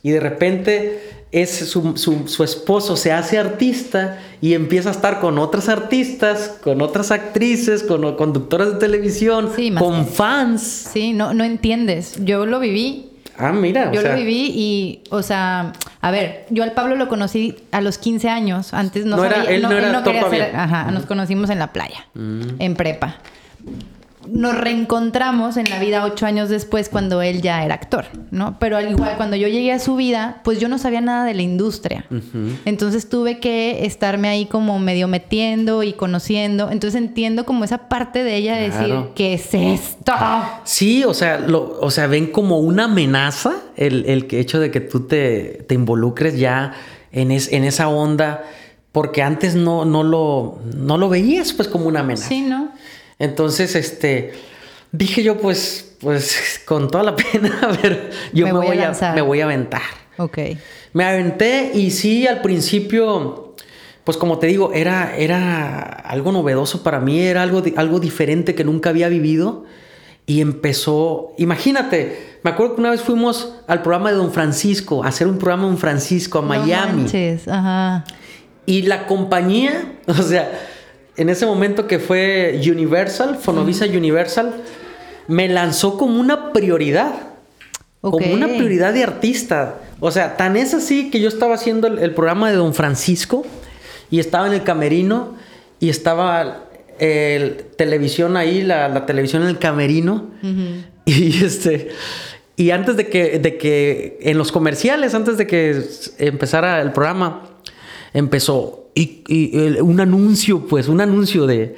y de repente es su, su, su, esposo se hace artista y empieza a estar con otras artistas, con otras actrices, con conductoras de televisión, sí, con fans. Sí, no, no entiendes. Yo lo viví. Ah, mira. Yo o sea... lo viví y, o sea, a ver, yo al Pablo lo conocí a los 15 años. Antes no, no sabía, era, él no, no era él no quería hacer, ajá, nos conocimos en la playa, mm. en prepa nos reencontramos en la vida ocho años después cuando él ya era actor, ¿no? Pero al igual, cuando yo llegué a su vida, pues yo no sabía nada de la industria. Uh -huh. Entonces tuve que estarme ahí como medio metiendo y conociendo. Entonces entiendo como esa parte de ella de claro. decir, ¿qué es esto? Sí, o sea, lo, o sea, ven como una amenaza el, el hecho de que tú te, te involucres ya en, es, en esa onda, porque antes no, no, lo, no lo veías pues como una amenaza. Sí, ¿no? Entonces, este, dije yo, pues, pues, con toda la pena, ver, yo me, me voy, a, me voy a aventar. Ok. Me aventé y sí, al principio, pues como te digo, era, era algo novedoso para mí, era algo, algo diferente que nunca había vivido. Y empezó, imagínate, me acuerdo que una vez fuimos al programa de Don Francisco, a hacer un programa en Don Francisco, a Miami. No manches. Ajá. Y la compañía, o sea, en ese momento que fue Universal, Fonovisa mm. Universal, me lanzó como una prioridad. Okay. Como una prioridad de artista. O sea, tan es así que yo estaba haciendo el, el, programa de Don Francisco y estaba en el camerino y estaba el, televisión ahí, la, televisión en el camerino. Y este. Y antes de que, de que, en los comerciales, antes de que empezara el programa, empezó y, un anuncio, pues, un anuncio de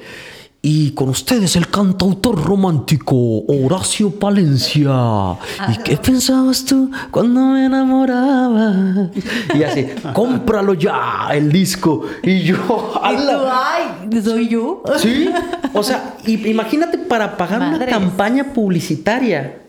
y con ustedes el cantautor romántico Horacio Palencia. ¿Y qué pensabas tú cuando me enamoraba? Y así, cómpralo ya, el disco. Y yo, ay, soy yo. Sí, o sea, imagínate para pagar una campaña publicitaria.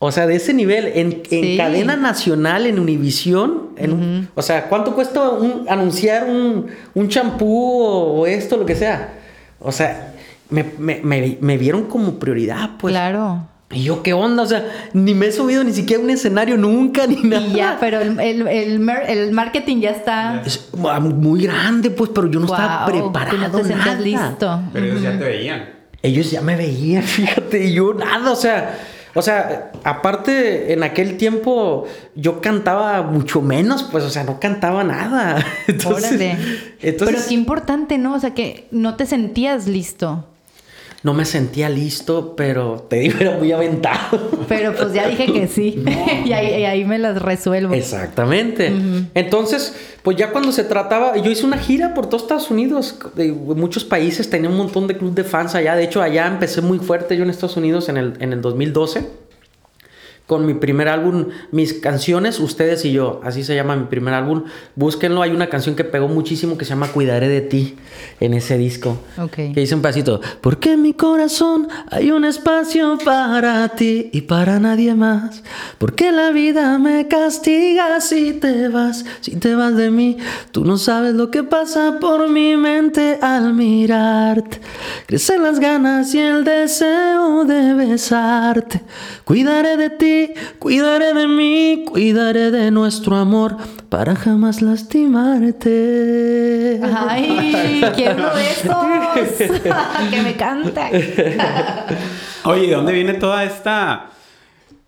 O sea, de ese nivel, en, cadena nacional, en Univisión, en, o sea, ¿cuánto cuesta anunciar un champú o esto, lo que sea? O sea, me, vieron como prioridad, pues. Claro. Y yo, ¿qué onda? O sea, ni me he subido ni siquiera a un escenario nunca, ni nada. Y ya, pero el, el, marketing ya está... Es muy grande, pues, pero yo no estaba preparado, no te nada. listo. Pero ellos ya te veían. Ellos ya me veían, fíjate, y yo nada, o sea... O sea, aparte, en aquel tiempo yo cantaba mucho menos, pues, o sea, no cantaba nada. Entonces, Pero qué importante, ¿no? O sea, que no te sentías listo no me sentía listo, pero te digo, era muy aventado. Pero pues ya dije que sí. y, ahí, me las resuelvo. Exactamente. Entonces, pues ya cuando se trataba, yo hice una gira por todos Estados Unidos, de muchos países, tenía un montón de club de fans allá. De hecho, allá empecé muy fuerte yo en Estados Unidos en el, en el 2012 con mi primer álbum, mis canciones, ustedes y yo, así se llama mi primer álbum. Búsquenlo, hay una canción que pegó muchísimo que se llama Cuidaré de ti en ese disco. Que dice un pedacito, porque en mi corazón hay un espacio para ti y para nadie más. Porque la vida me castiga si te vas, si te vas de mí. Tú no sabes lo que pasa por mi mente al mirarte. Crecen las ganas y el deseo de besarte. Cuidaré de ti, cuidaré de mí, cuidaré de nuestro amor para jamás lastimarte. Ay, quiero esos. que me canta. Oye, ¿de dónde viene toda esta?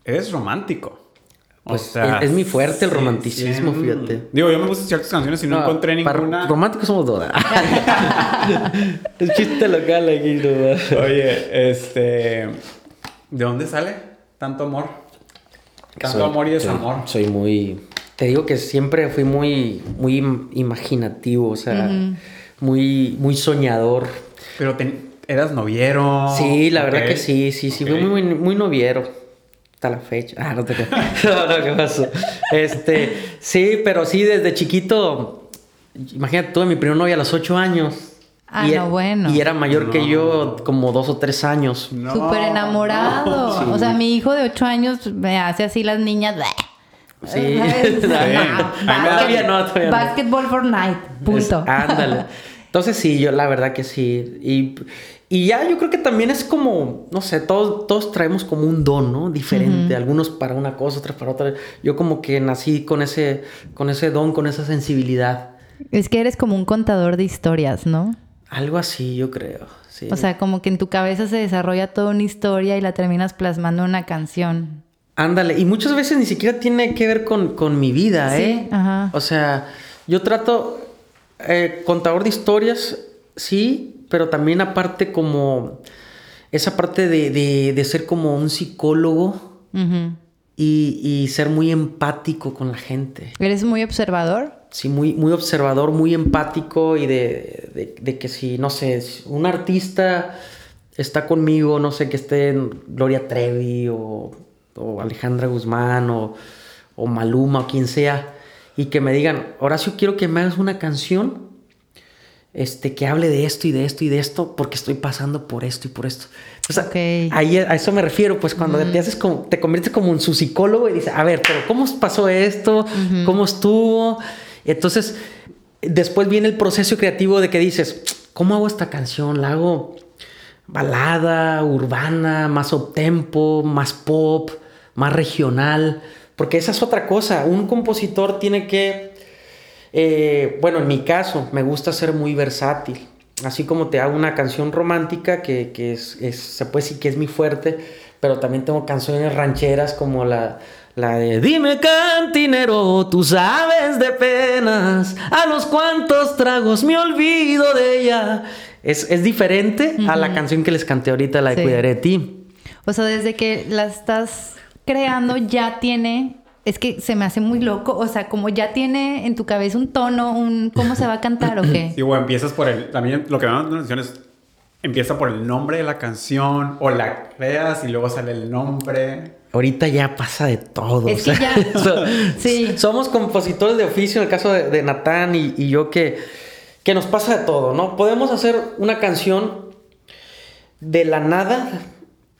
Eres romántico. Pues es, mi fuerte el romanticismo, fíjate. Digo, yo me puse ciertas canciones y no, encontré ninguna. Románticos somos todas. el chiste local aquí, no Oye, este. ¿De dónde sale? tanto amor. Tanto amor y desamor. Soy, muy. Te digo que siempre fui muy, muy imaginativo, o sea, muy, muy soñador. Pero eras noviero. Sí, la verdad que sí, sí, sí, fui muy, muy noviero. Hasta la fecha. Ah, no te No, no, ¿qué pasó? Este, sí, pero sí, desde chiquito. Imagínate, tuve mi primer novia a los ocho años. Ah, no, bueno. Y era mayor que yo como dos o tres años. Súper enamorado. O sea, mi hijo de ocho años me hace así las niñas. Sí. todavía no, todavía Basketball for night. Punto. ándale. Entonces sí, yo la verdad que sí. Y, y, ya yo creo que también es como, no sé, todos, todos traemos como un don, ¿no? Diferente. Algunos para una cosa, otros para otra. Yo como que nací con ese, con ese don, con esa sensibilidad. Es que eres como un contador de historias, ¿no? Algo así, yo creo. Sí. O sea, como que en tu cabeza se desarrolla toda una historia y la terminas plasmando en una canción. Ándale, y muchas veces ni siquiera tiene que ver con, mi vida, ¿eh? Ajá. O sea, yo trato, eh, contador de historias, sí, pero también aparte como esa parte de, ser como un psicólogo y, y ser muy empático con la gente. ¿Eres muy observador? Sí, muy, muy observador, muy empático y de, que si, no sé, un artista está conmigo, no sé, que esté Gloria Trevi o, Alejandra Guzmán o, o, Maluma o quien sea, y que me digan, Horacio, quiero que me hagas una canción este, que hable de esto y de esto y de esto, porque estoy pasando por esto y por esto. ahí a eso me refiero, pues cuando te haces como, te conviertes como en su psicólogo y dices, a ver, pero ¿cómo pasó esto? ¿Cómo estuvo? Entonces, después viene el proceso creativo de que dices, ¿cómo hago esta canción? ¿La hago balada, urbana, más tempo, más pop, más regional? Porque esa es otra cosa. Un compositor tiene que, eh, bueno, en mi caso, me gusta ser muy versátil. Así como te hago una canción romántica que, es, se puede decir que es mi fuerte, pero también tengo canciones rancheras como la, la de Dime cantinero, tú sabes de penas, a los cuantos tragos me olvido de ella. es, es diferente a la canción que les canté ahorita, la de Cuidaré de ti. O sea, desde que la estás creando ya tiene es que se me hace muy loco, o sea, como ya tiene en tu cabeza un tono, un cómo se va a cantar o qué. Sí, bueno, empiezas por el, también lo que me da la atención es, empieza por el nombre de la canción o la creas y luego sale el nombre. Ahorita ya pasa de todo. Es que ya, sí. Somos compositores de oficio, en el caso de, Natán y, yo, que, que nos pasa de todo, ¿no? Podemos hacer una canción de la nada,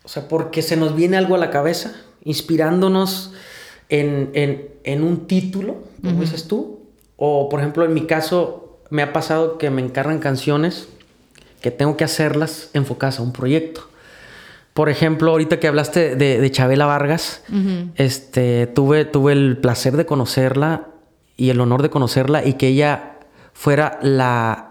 o sea, porque se nos viene algo a la cabeza, inspirándonos en, un título, como dices tú. O, por ejemplo, en mi caso, me ha pasado que me encargan canciones que tengo que hacerlas enfocadas a un proyecto. Por ejemplo, ahorita que hablaste de, Chabela Vargas, este, tuve, tuve el placer de conocerla y el honor de conocerla y que ella fuera la...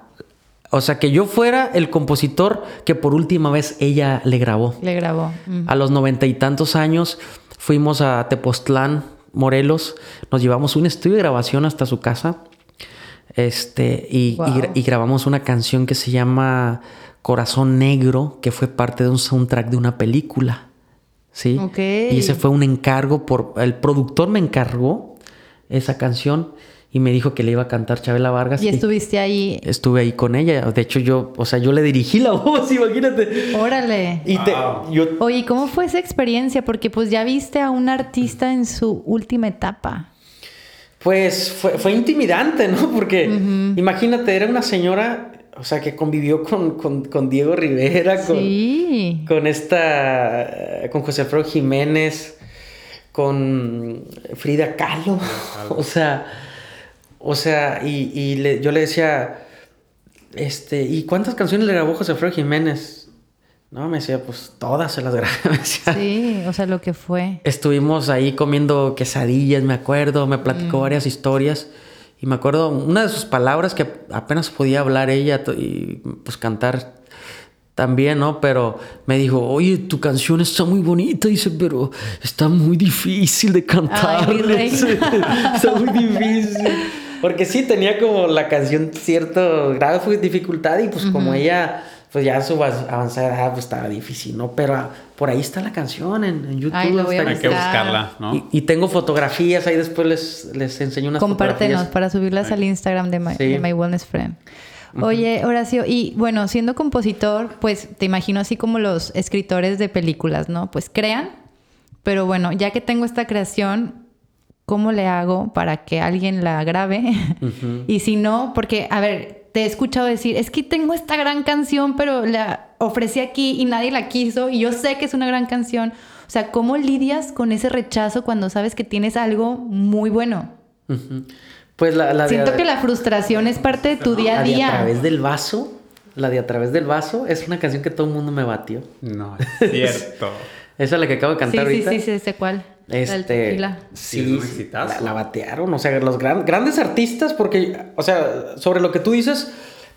O sea, que yo fuera el compositor que por última vez ella le grabó. Le grabó. A los noventa y tantos años Fuimos a Tepoztlán, Morelos, nos llevamos un estudio de grabación hasta su casa. Este, y, grabamos una canción que se llama Corazón Negro, que fue parte de un soundtrack de una película. ¿Sí? Y ese fue un encargo por. El productor me encargó esa canción y me dijo que le iba a cantar Chabela Vargas. ¿Y, estuviste ahí? Estuve ahí con ella. De hecho, yo, o sea, yo le dirigí la voz, imagínate. Órale. Y te, Oye, ¿cómo fue esa experiencia? Porque pues ya viste a un artista en su última etapa. Pues fue, intimidante, ¿no? Porque imagínate, era una señora, o sea, que convivió con, Diego Rivera, con, sí. con esta, con José Alfredo Jiménez, con Frida Kahlo. o sea o sea, y, yo le decía, este, ¿y cuántas canciones le grabó José Alfredo Jiménez? No, me decía, pues todas se las grabé. sí, o sea, lo que fue. Estuvimos ahí comiendo quesadillas, me acuerdo, me platicó mm. varias historias. Y me acuerdo una de sus palabras que apenas podía hablar ella y pues cantar también, ¿no? Pero me dijo, oye, tu canción está muy bonita, dice, pero está muy difícil de cantar. está muy difícil. Porque sí, tenía como la canción cierto grado de dificultad y pues como ella, pues ya su avanzada edad pues estaba difícil, ¿no? Pero ah, por ahí está la canción en, YouTube. Hay que buscarla, ¿no? Y, tengo fotografías, ahí después les, les enseño unas Compártenos para subirlas al Instagram de My, Wellness Friend. Oye, Horacio, y bueno, siendo compositor, pues te imagino así como los escritores de películas, ¿no? Pues crean, pero bueno, ya que tengo esta creación, ¿cómo le hago para que alguien la grabe? y si no, porque, a ver, te he escuchado decir, es que tengo esta gran canción, pero la ofrecí aquí y nadie la quiso y yo sé que es una gran canción. O sea, ¿cómo lidias con ese rechazo cuando sabes que tienes algo muy bueno? Pues la, Siento que la frustración es parte de tu día a día. a través del vaso, la de a través del vaso, es una canción que todo el mundo me batió. No, es cierto. Esa es la que acabo de cantar ahorita. Sí, sí, sí, sé cuál. Este, sí, la, batearon, o sea, los grandes artistas, porque, o sea, sobre lo que tú dices,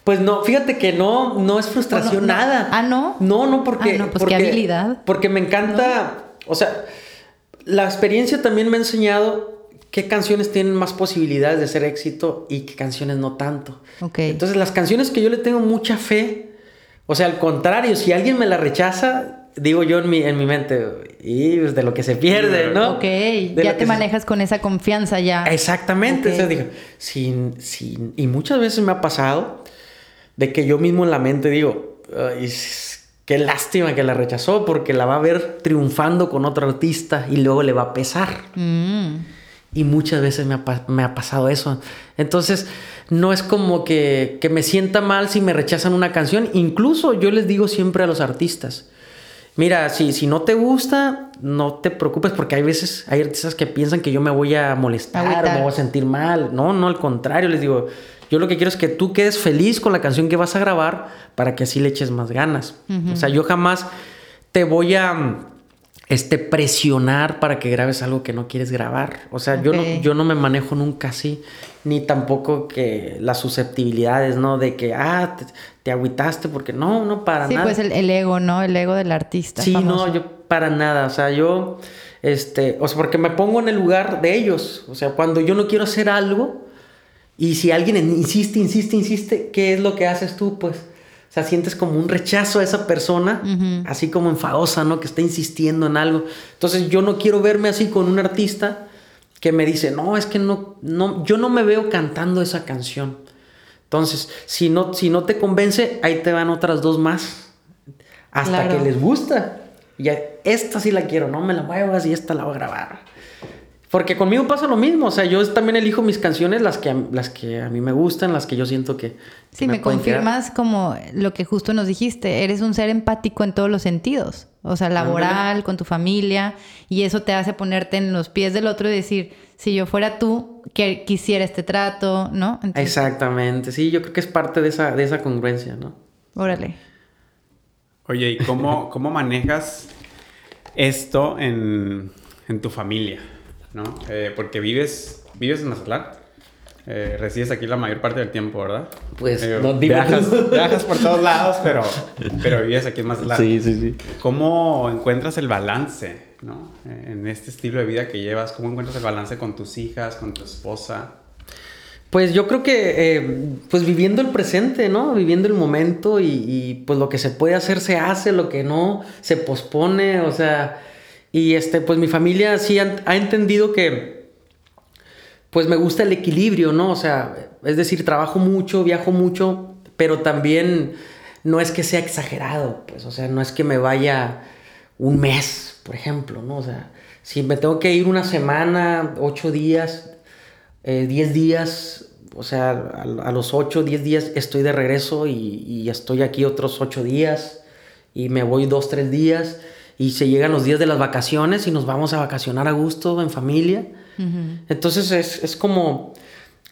pues no, fíjate que no, no es frustración nada. Ah, no. No, no, porque. Ah, no, pues porque, qué habilidad. Porque me encanta, o sea, la experiencia también me ha enseñado qué canciones tienen más posibilidades de ser éxito y qué canciones no tanto. Ok. Entonces, las canciones que yo le tengo mucha fe, o sea, al contrario, si alguien me la rechaza, digo yo en mi, en mi mente, y pues, de lo que se pierde, ¿no? Ok, ya te manejas con esa confianza ya. Exactamente, o sea, digo, sin, sin, y muchas veces me ha pasado de que yo mismo en la mente digo, qué lástima que la rechazó porque la va a ver triunfando con otro artista y luego le va a pesar. Mm. Y muchas veces me ha, me ha, pasado eso. Entonces, no es como que, que me sienta mal si me rechazan una canción. Incluso yo les digo siempre a los artistas, Mira, si, si no te gusta, no te preocupes porque hay veces, hay artistas que piensan que yo me voy a molestar o me voy a sentir mal. No, no, al contrario, les digo, yo lo que quiero es que tú quedes feliz con la canción que vas a grabar para que así le eches más ganas. O sea, yo jamás te voy a este, presionar para que grabes algo que no quieres grabar. O sea, yo, no, yo no me manejo nunca así, ni tampoco que las susceptibilidades, ¿no? De que, ah, te, te agüitaste porque no, no, para nada. Sí, pues el, ego, ¿no? El ego del artista. Sí, no, yo para nada. O sea, yo, este, o sea, porque me pongo en el lugar de ellos. O sea, cuando yo no quiero hacer algo y si alguien insiste, insiste, insiste, ¿qué es lo que haces tú? Pues O sea, sientes como un rechazo a esa persona, así como enfadosa, ¿no? Que está insistiendo en algo. Entonces yo no quiero verme así con un artista que me dice, no, es que no, no, yo no me veo cantando esa canción. Entonces, si no, si no te convence, ahí te van otras dos más. Hasta que les gusta. Ya, esta sí la quiero, no me la muevas y esta la voy a grabar. Porque conmigo pasa lo mismo, o sea, yo también elijo mis canciones, las que, a, las que a mí me gustan, las que yo siento que... sí, me, confirmas como lo que justo nos dijiste, eres un ser empático en todos los sentidos, o sea, laboral, con tu familia, y eso te hace ponerte en los pies del otro y decir, si yo fuera tú, que quisiera este trato, ¿no? Exactamente, sí, yo creo que es parte de esa, de esa congruencia, ¿no? Órale. Oye, ¿y cómo, cómo manejas esto en, en tu familia? ¿No? Eh, porque vives, vives en Mazatlán. Eh, resides aquí la mayor parte del tiempo, ¿verdad? Pues eh, no viajas, viajas, por todos lados, pero, pero vives aquí en Mazatlán. Sí, sí, sí. ¿Cómo encuentras el balance, ¿no? En este estilo de vida que llevas, ¿cómo encuentras el balance con tus hijas, con tu esposa? Pues yo creo que, pues viviendo el presente, ¿no? Viviendo el momento y, y, pues lo que se puede hacer se hace, lo que no se pospone, o sea, y este, pues mi familia sí ha, entendido que, pues me gusta el equilibrio, ¿no? O sea, es decir, trabajo mucho, viajo mucho, pero también no es que sea exagerado, pues, o sea, no es que me vaya un mes, por ejemplo, ¿no? O sea, si me tengo que ir una semana, ocho días, eh, diez días, o sea, a, los ocho, diez días estoy de regreso y, y, estoy aquí otros ocho días y me voy dos, tres días y se llegan los días de las vacaciones y nos vamos a vacacionar a gusto en familia. Entonces es, es, como,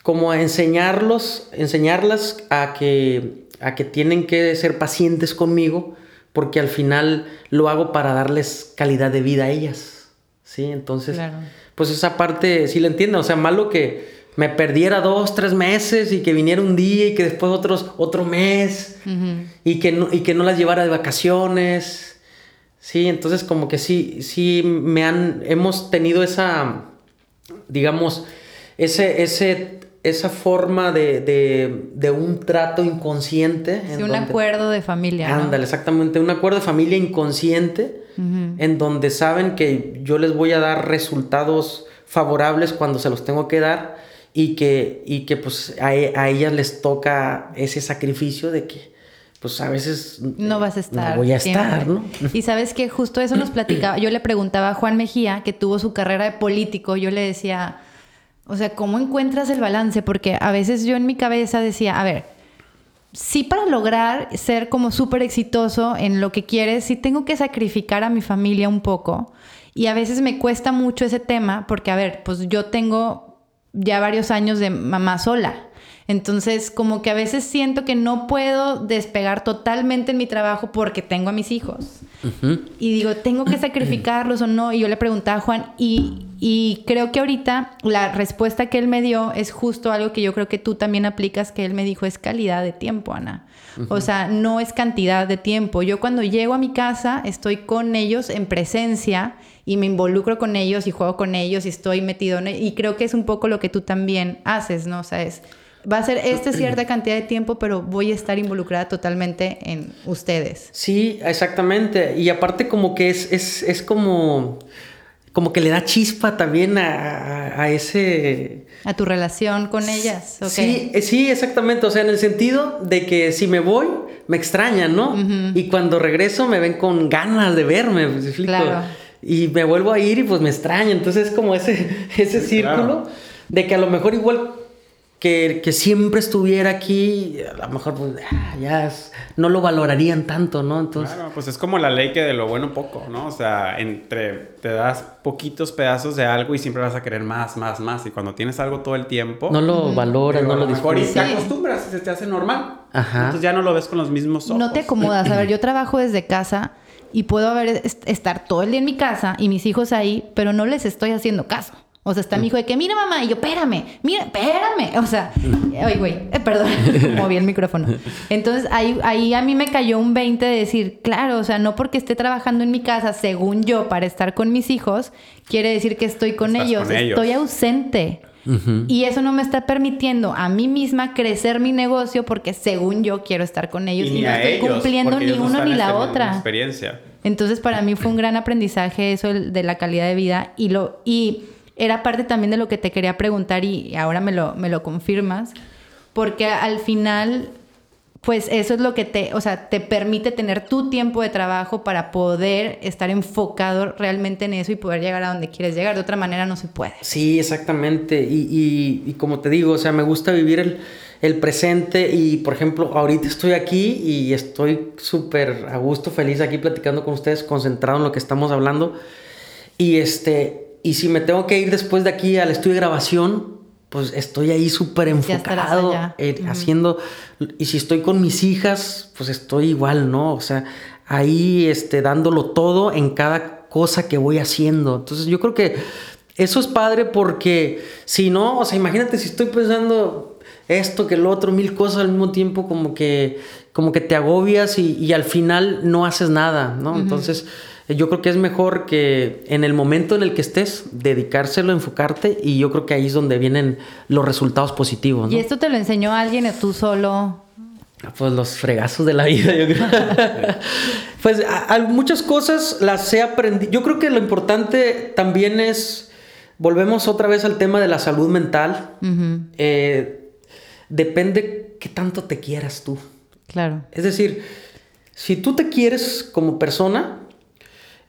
como enseñarlos, enseñarlas a que, a que tienen que ser pacientes conmigo porque al final lo hago para darles calidad de vida a ellas. ¿Sí? Entonces, pues esa parte sí la entiendo. O sea, malo que me perdiera dos, tres meses y que viniera un día y que después otros, otro mes y, que no, y que no las llevara de vacaciones. Sí, entonces como que sí, sí me han, hemos tenido esa, digamos, ese, ese, esa forma de, de, un trato inconsciente. Sí, un acuerdo de familia. Ándale, exactamente, un acuerdo de familia inconsciente en donde saben que yo les voy a dar resultados favorables cuando se los tengo que dar y que, y que pues a, a ellas les toca ese sacrificio de que pues a veces no vas a estar. No voy a estar, ¿no? Y sabes que justo eso nos platicaba. Yo le preguntaba a Juan Mejía, que tuvo su carrera de político, yo le decía, o sea, ¿cómo encuentras el balance? Porque a veces yo en mi cabeza decía, a ver, sí para lograr ser como súper exitoso en lo que quieres, sí tengo que sacrificar a mi familia un poco. Y a veces me cuesta mucho ese tema porque, a ver, pues yo tengo ya varios años de mamá sola. Entonces, como que a veces siento que no puedo despegar totalmente en mi trabajo porque tengo a mis hijos. Y digo, ¿tengo que sacrificarlos o no? Y yo le preguntaba a Juan, y, y, creo que ahorita la respuesta que él me dio es justo algo que yo creo que tú también aplicas, que él me dijo, es calidad de tiempo, Ana. O sea, no es cantidad de tiempo. Yo cuando llego a mi casa estoy con ellos en presencia y me involucro con ellos y juego con ellos y estoy metido en... Y creo que es un poco lo que tú también haces, ¿no? O sea, es Va a ser esta cierta cantidad de tiempo, pero voy a estar involucrada totalmente en ustedes. Sí, exactamente. Y aparte como que es, es, es como, como que le da chispa también a, a, ese... A tu relación con ellas. Sí, eh, sí, exactamente. O sea, en el sentido de que si me voy, me extrañan, ¿no? Y cuando regreso me ven con ganas de verme, ¿me Claro. Y me vuelvo a ir y pues me extrañan. Entonces es como ese, ese círculo de que a lo mejor igual que, que, siempre estuviera aquí, a lo mejor pues, ah, ya no lo valorarían tanto, ¿no? Entonces... Claro, pues es como la ley que de lo bueno poco, ¿no? O sea, entre te das poquitos pedazos de algo y siempre vas a querer más, más, más. Y cuando tienes algo todo el tiempo... No lo valoras, no lo disfrutas. Y te acostumbras, se te hace normal. Ajá. Entonces ya no lo ves con los mismos ojos. No te acomodas. A ver, yo trabajo desde casa y puedo haber, estar todo el día en mi casa y mis hijos ahí, pero no les estoy haciendo caso. O sea, está mi hijo de que, mira mamá, y yo, espérame, mira, espérame. O sea, ay, güey, eh, perdón, moví el micrófono. Entonces, ahí, ahí a mí me cayó un 20 de decir, claro, o sea, no porque esté trabajando en mi casa, según yo, para estar con mis hijos, quiere decir que estoy con, ellos. estoy ausente. Y eso no me está permitiendo a mí misma crecer mi negocio porque según yo quiero estar con ellos y, no estoy cumpliendo ni uno ni la otra. Experiencia. Entonces para mí fue un gran aprendizaje eso de la calidad de vida y lo y era parte también de lo que te quería preguntar y ahora me lo, me lo confirmas porque al final pues eso es lo que te, o sea, te permite tener tu tiempo de trabajo para poder estar enfocado realmente en eso y poder llegar a donde quieres llegar. De otra manera no se puede. Sí, exactamente. Y, y, como te digo, o sea, me gusta vivir el, el presente y, por ejemplo, ahorita estoy aquí y estoy súper a gusto, feliz aquí platicando con ustedes, concentrado en lo que estamos hablando. Y este, y si me tengo que ir después de aquí al estudio de grabación, pues estoy ahí súper enfocado haciendo y si estoy con mis hijas pues estoy igual no o sea ahí este dándolo todo en cada cosa que voy haciendo. Entonces yo creo que eso es padre porque si no o sea imagínate si estoy pensando esto que el otro mil cosas al mismo tiempo como que como que te agobias y, al final no haces nada no entonces yo creo que es mejor que en el momento en el que estés, dedicárselo, enfocarte y yo creo que ahí es donde vienen los resultados positivos. ¿Y esto te lo enseñó alguien o tú solo? Pues los fregazos de la vida, yo creo. pues muchas cosas las he aprendido. Yo creo que lo importante también es, volvemos otra vez al tema de la salud mental. Eh, depende qué tanto te quieras tú. Claro. Es decir, si tú te quieres como persona,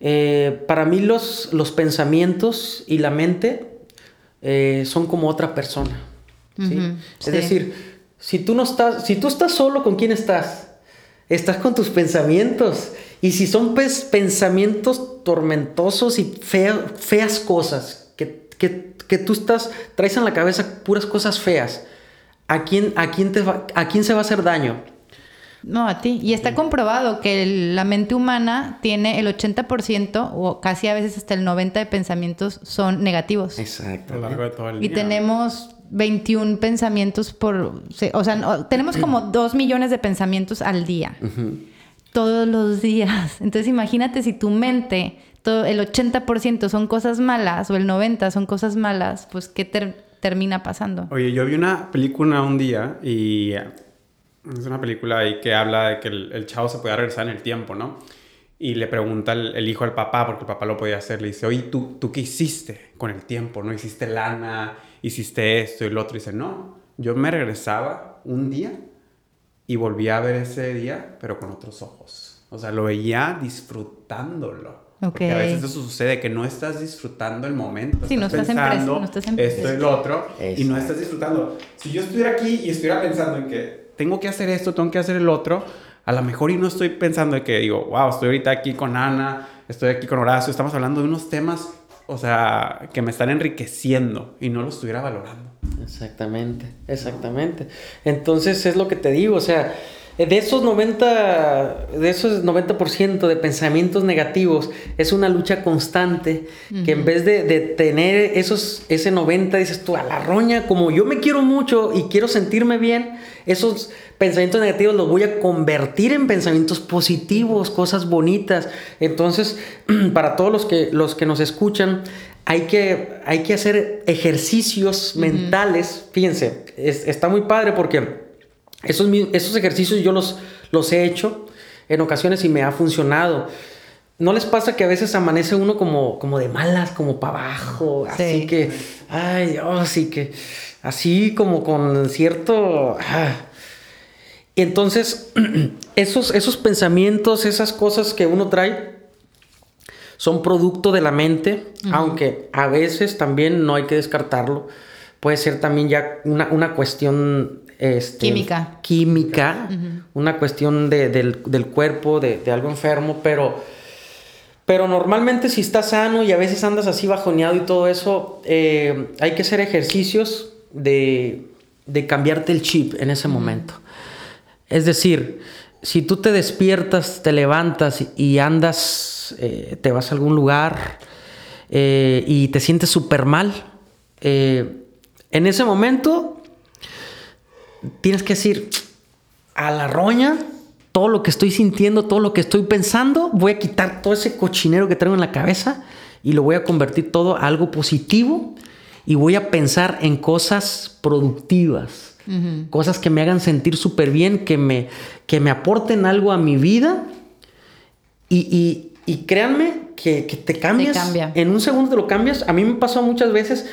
eh, para mí los, los pensamientos y la mente eh, son como otra persona. Es decir, si tú no estás, si tú estás solo, ¿con quién estás? Estás con tus pensamientos. Y si son pensamientos tormentosos y feas cosas, que, que, tú estás, traes en la cabeza puras cosas feas, ¿a quién, a quién, te ¿a quién se va a hacer daño? No, a ti. Y está comprobado que la mente humana tiene el 80% o casi a veces hasta el 90% de pensamientos son negativos. Exacto. A lo largo de todo el día. Y tenemos 21 pensamientos por... O sea, tenemos como 2 millones de pensamientos al día. Todos los días. Entonces imagínate si tu mente, todo, el 80% son cosas malas o el 90% son cosas malas, pues ¿qué termina pasando? Oye, yo vi una película un día y es una película ahí que habla de que el, chavo se podía regresar en el tiempo, ¿no? Y le pregunta el, hijo al papá, porque el papá lo podía hacer, le dice, oye, ¿tú, ¿tú qué hiciste con el tiempo? ¿No hiciste lana? ¿Hiciste esto y lo otro? Y dice, no, yo me regresaba un día y volví a ver ese día, pero con otros ojos. O sea, lo veía disfrutándolo. Porque a veces eso sucede, que no estás disfrutando el momento. Sí, no estás pensando no estás en esto y lo otro, y no estás disfrutando. Si yo estuviera aquí y estuviera pensando en que tengo que hacer esto, tengo que hacer el otro, a lo mejor y no estoy pensando de que digo, wow, estoy ahorita aquí con Ana, estoy aquí con Horacio, estamos hablando de unos temas, o sea, que me están enriqueciendo y no lo estuviera valorando. Exactamente, exactamente. Entonces es lo que te digo, o sea, de esos 90, de esos 90% de pensamientos negativos, es una lucha constante que en vez de, tener esos, ese 90, dices tú, a la roña, como yo me quiero mucho y quiero sentirme bien, esos pensamientos negativos los voy a convertir en pensamientos positivos, cosas bonitas. Entonces, para todos los que, los que nos escuchan, hay que, hay que hacer ejercicios mentales. Fíjense, está muy padre porque esos, esos ejercicios yo los, los he hecho en ocasiones y me ha funcionado. ¿No les pasa que a veces amanece uno como, como de malas, como para abajo? Así que, ay Dios, así que, así como con cierto... Ah. Y entonces, esos, esos pensamientos, esas cosas que uno trae, son producto de la mente, aunque a veces también no hay que descartarlo. Puede ser también ya una, una cuestión este, química. Química, una cuestión del, cuerpo, de, algo enfermo, pero, pero normalmente si estás sano y a veces andas así bajoneado y todo eso, eh, hay que hacer ejercicios de, cambiarte el chip en ese momento. Es decir, si tú te despiertas, te levantas y andas, eh, te vas a algún lugar eh, y te sientes súper mal, en ese momento tienes que decir, a la roña, todo lo que estoy sintiendo, todo lo que estoy pensando, voy a quitar todo ese cochinero que traigo en la cabeza y lo voy a convertir todo a algo positivo y voy a pensar en cosas productivas. Cosas que me hagan sentir súper bien, que me, que me aporten algo a mi vida. Y, créanme que, te cambias. cambia. En un segundo te lo cambias. A mí me pasó muchas veces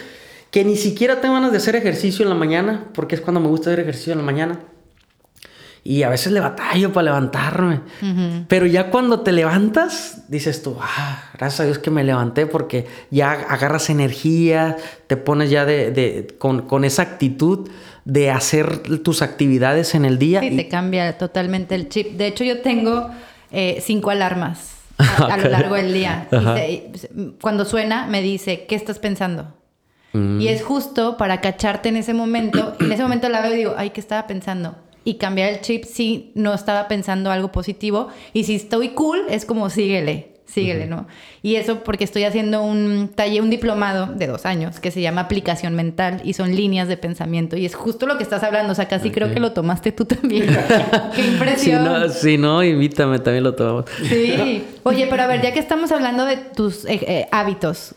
que ni siquiera tengo ganas de hacer ejercicio en la mañana, porque es cuando me gusta hacer ejercicio en la mañana. Y a veces le batallo para levantarme. Pero ya cuando te levantas, dices tú, ah, gracias a Dios que me levanté porque ya agarras energía, te pones ya de, con, esa actitud de hacer tus actividades en el día. Sí, te cambia totalmente el chip. De hecho, yo tengo eh, cinco alarmas a, lo largo del día. cuando suena, me dice, ¿qué estás pensando? Mm. Y es justo para cacharte en ese momento. en ese momento la veo y digo, ay, ¿qué estaba pensando? Y cambiar el chip si no estaba pensando algo positivo. Y si estoy cool, es como síguele, síguele, ¿no? Y eso porque estoy haciendo un taller, un diplomado de dos años que se llama aplicación mental y son líneas de pensamiento. Y es justo lo que estás hablando. O sea, casi creo que lo tomaste tú también. Qué impresión. Si no, invítame, también lo tomamos. Sí. Oye, pero a ver, ya que estamos hablando de tus eh, eh, hábitos.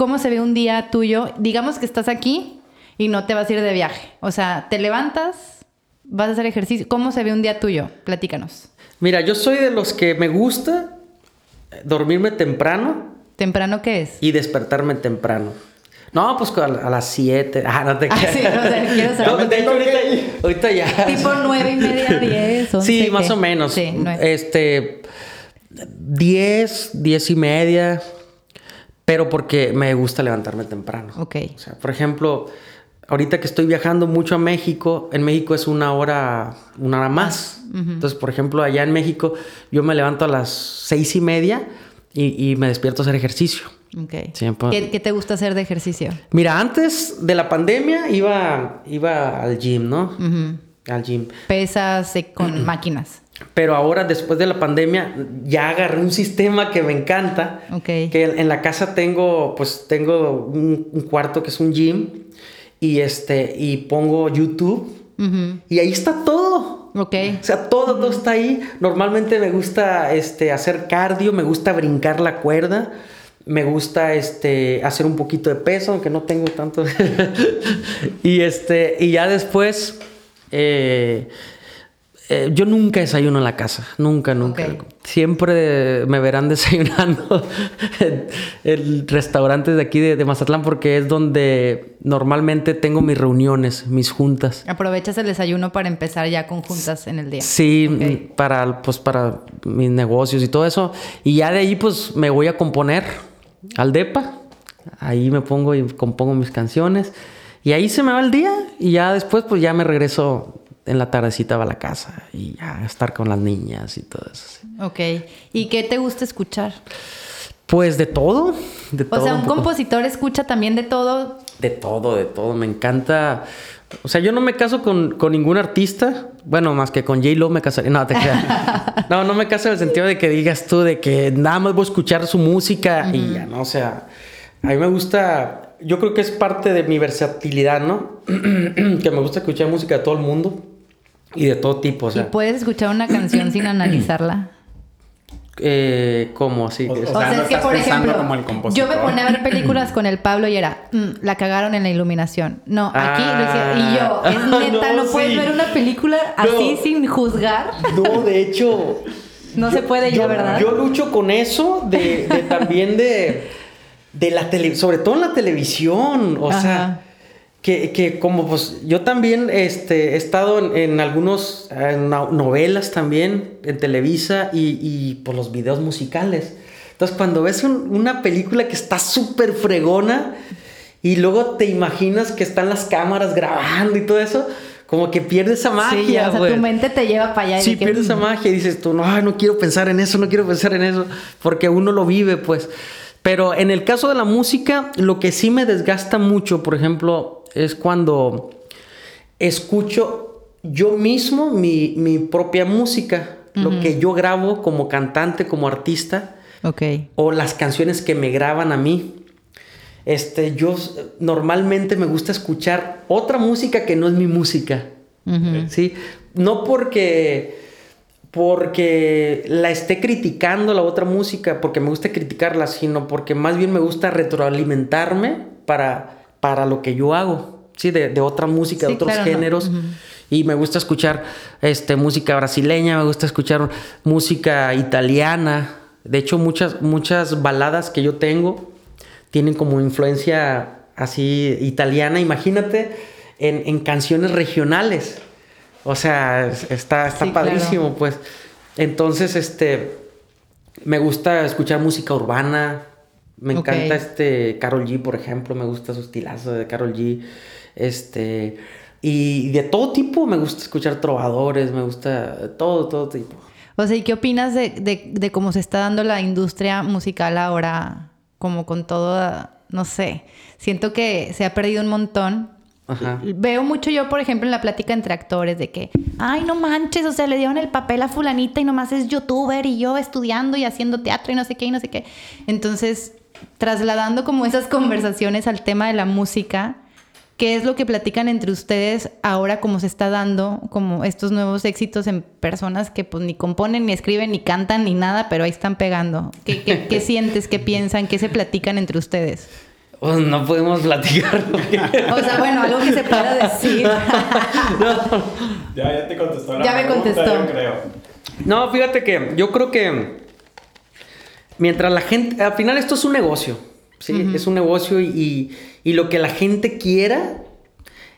¿Cómo se ve un día tuyo? Digamos que estás aquí y no te vas a ir de viaje. O sea, te levantas, vas a hacer ejercicio. ¿Cómo se ve un día tuyo? Platícanos. Mira, yo soy de los que me gusta dormirme temprano. ¿Temprano qué es? Y despertarme temprano. No, pues a, las 7. Ah, no te ah, sí, no, sé, quiero saber. ahorita, ya. Tipo 9 y media, 10. Sí, más o menos. Sí, Este. 10, 10 y media pero porque me gusta levantarme temprano. Ok. O sea, por ejemplo, ahorita que estoy viajando mucho a México, en México es una hora, una hora más. Entonces, por ejemplo, allá en México yo me levanto a las seis y media y, me despierto a hacer ejercicio. Ok. ¿Qué, te gusta hacer de ejercicio? Mira, antes de la pandemia iba, iba al gym, ¿no? Al gym. Pesas con máquinas. Pero ahora, después de la pandemia, ya agarré un sistema que me encanta. Que en la casa tengo, pues, tengo un, cuarto que es un gym. Y este, y pongo YouTube. Y ahí está todo. Ok. O sea, todo, todo está ahí. Normalmente me gusta este, hacer cardio, me gusta brincar la cuerda. Me gusta este, hacer un poquito de peso, aunque no tengo tanto. y, este, y ya después... Eh, eh, yo nunca desayuno en la casa, nunca, nunca. Siempre me verán desayunando en, restaurantes de aquí de, Mazatlán porque es donde normalmente tengo mis reuniones, mis juntas. Aprovechas el desayuno para empezar ya con juntas en el día. Sí, para, pues, para mis negocios y todo eso. Y ya de ahí pues me voy a componer al DEPA. Ahí me pongo y compongo mis canciones. Y ahí se me va el día y ya después pues ya me regreso en la tardecita va a la casa y ya estar con las niñas y todo eso. Ok. ¿Y qué te gusta escuchar? Pues de todo. De o sea, un, compositor escucha también de todo. De todo, de todo. Me encanta. O sea, yo no me caso con, ningún artista. Bueno, más que con J-Lo me casaría. No, te creas. no, no me caso en el sentido de que digas tú de que nada más voy a escuchar su música y ya, ¿no? O sea, a mí me gusta. Yo creo que es parte de mi versatilidad, ¿no? que me gusta escuchar música de todo el mundo. Y de todo tipo, o sea. ¿Y puedes escuchar una canción sin analizarla? Eh, ¿Cómo así? O, sea, es que, por ejemplo, yo me ponía a ver películas con el Pablo y era, mm, la cagaron en la iluminación. No, aquí lo decía, y yo, es ah, neta, no, puedes ver una película así sin juzgar. No, de hecho. no se puede ya, ¿verdad? Yo lucho con eso de, también de, de la tele, sobre todo en la televisión, o sea que, que, como pues yo también este, he estado en, en algunos novelas también, en Televisa y, y por los videos musicales. Entonces cuando ves una película que está súper fregona y luego te imaginas que están las cámaras grabando y todo eso, como que pierdes esa magia. Sí, o sea, tu mente te lleva para allá. Sí, pierdes esa magia y dices tú, no, no quiero pensar en eso, no quiero pensar en eso, porque uno lo vive pues. Pero en el caso de la música, lo que sí me desgasta mucho, por ejemplo, es cuando escucho yo mismo mi, propia música, lo que yo grabo como cantante, como artista, o las canciones que me graban a mí. Este, yo normalmente me gusta escuchar otra música que no es mi música. ¿sí? No porque, porque la esté criticando la otra música, porque me gusta criticarla, sino porque más bien me gusta retroalimentarme para para lo que yo hago, ¿sí? De, de otra música, de otros géneros. Y me gusta escuchar este, música brasileña, me gusta escuchar música italiana. De hecho, muchas, muchas baladas que yo tengo tienen como influencia así italiana. Imagínate en, en canciones regionales. O sea, está, está padrísimo, pues. Entonces, este, me gusta escuchar música urbana. Me encanta este Carol G, por ejemplo. Me gusta su estilazo de Carol G. Este, y de todo tipo me gusta escuchar trovadores, me gusta todo, todo tipo. O sea, ¿y qué opinas de, de, de cómo se está dando la industria musical ahora? Como con todo, no sé. Siento que se ha perdido un montón Veo mucho yo, por ejemplo, en la plática entre actores de que, ay, no manches, o sea, le dieron el papel a fulanita y nomás es youtuber y yo estudiando y haciendo teatro y no sé qué y no sé qué. Entonces, trasladando como esas conversaciones al tema de la música, ¿qué es lo que platican entre ustedes ahora como se está dando como estos nuevos éxitos en personas que pues ni componen, ni escriben, ni cantan, ni nada, pero ahí están pegando? ¿Qué, qué sientes, qué piensan, qué se platican entre ustedes? Pues no podemos platicar. o sea, bueno, algo que se pueda decir. Ya, ya te contestó. ya me contestó. creo. No, fíjate que yo creo que mientras la gente, al final esto es un negocio, ¿sí? Es un negocio y, y, lo que la gente quiera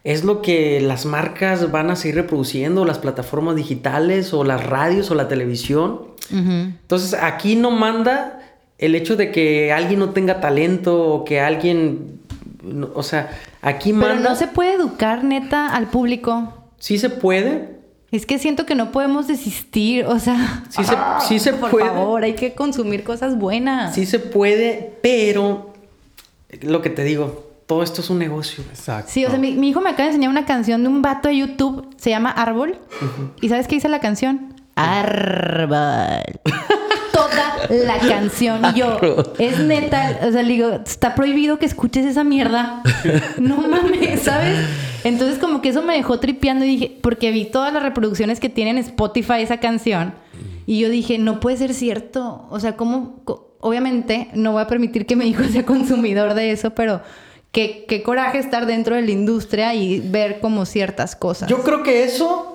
es lo que las marcas van a seguir reproduciendo, las plataformas digitales o las radios o la televisión. Entonces aquí no manda el hecho de que alguien no tenga talento o que alguien, o sea, aquí Pero no se puede educar neta al público. Sí se puede. Es que siento que no podemos desistir, o sea, sí se, sí se por puede. Por favor, hay que consumir cosas buenas. Sí se puede, pero lo que te digo, todo esto es un negocio. Exacto. Sí, o sea, mi, hijo me acaba de enseñar una canción de un vato de YouTube, se llama Árbol. ¿Y sabes qué dice la canción? Árbol. la canción. Y yo, es neta, o sea, le digo, está prohibido que escuches esa mierda. No mames, ¿sabes? Entonces como que eso me dejó tripeando y dije, porque vi todas las reproducciones que tiene en Spotify esa canción. Y yo dije, no puede ser cierto. O sea, ¿cómo? Obviamente no voy a permitir que mi hijo sea consumidor de eso, pero qué, qué coraje estar dentro de la industria y ver como ciertas cosas. Yo creo que eso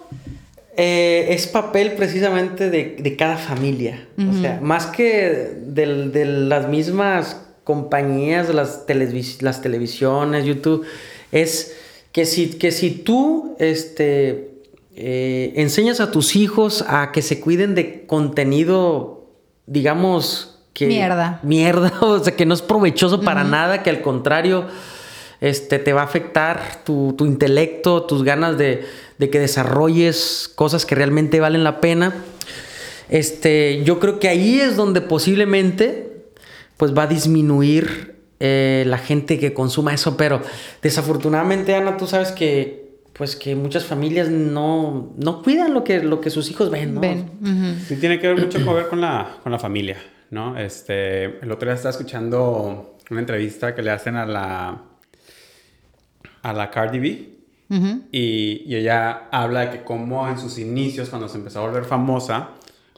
eh, es papel precisamente de, cada familia. O sea, más que de, las mismas compañías, las, las televisiones, YouTube, es que si, que si tú este, eh, enseñas a tus hijos a que se cuiden de contenido, digamos, que... Mierda. Mierda, o sea, que no es provechoso para nada, que al contrario este, te va a afectar tu, intelecto, tus ganas de, que desarrolles cosas que realmente valen la pena. Este, yo creo que ahí es donde posiblemente pues va a disminuir eh, la gente que consuma eso, pero desafortunadamente Ana, tú sabes que pues que muchas familias no, no cuidan lo que, lo que sus hijos ven, ¿no? Ven. Sí, tiene que ver mucho que ver con la, con la familia, ¿no? Este, el otro día estaba escuchando una entrevista que le hacen a la a la Cardi B. y, ella habla de que como en sus inicios, cuando se empezó a volver famosa,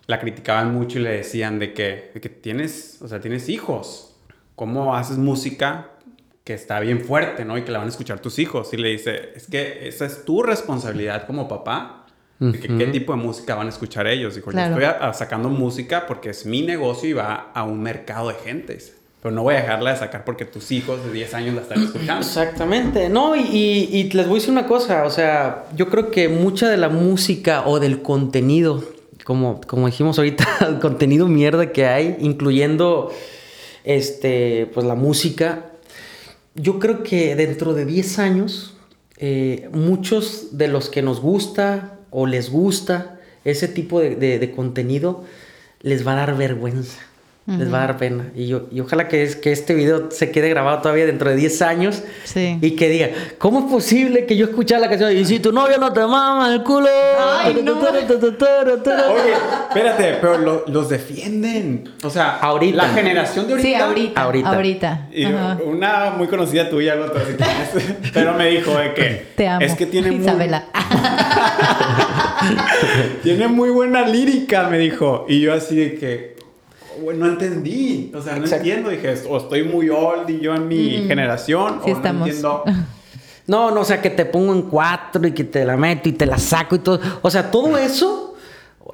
la criticaban mucho y le decían de que, que tienes, o sea, tienes hijos. ¿Cómo haces música que está bien fuerte, ¿no? Y que la van a escuchar tus hijos. Y le dice, es que esa es tu responsabilidad como papá. que, ¿Qué tipo de música van a escuchar ellos? Dijo, yo estoy sacando música porque es mi negocio y va a un mercado de gente. Pero no voy a dejarla de sacar porque tus hijos de 10 años la están escuchando. Exactamente. No, y, y, les voy a decir una cosa. O sea, yo creo que mucha de la música o del contenido, como, como dijimos ahorita, el contenido mierda que hay, incluyendo este, pues la música, yo creo que dentro de 10 años, eh, muchos de los que nos gusta o les gusta ese tipo de, de contenido, les va a dar vergüenza les va a dar pena. Y, yo, y ojalá que, es, que este video se quede grabado todavía dentro de 10 años y que diga, ¿cómo es posible que yo escuchara la canción y si tu novio no te mama el culo? Ay, no. Oye, espérate, pero los defienden. O sea, ahorita. La generación de ahorita. Sí, ahorita. Ahorita. Y una muy conocida tuya, pero me dijo de que... Te amo. Es que tiene Isabela. tiene muy buena lírica, me dijo. Y yo así de que no entendí. O sea, no entiendo. Dije, o estoy muy old y yo en mi generación, o no entiendo. No, no, o sea, que te pongo en cuatro y que te la meto y te la saco y todo. O sea, todo eso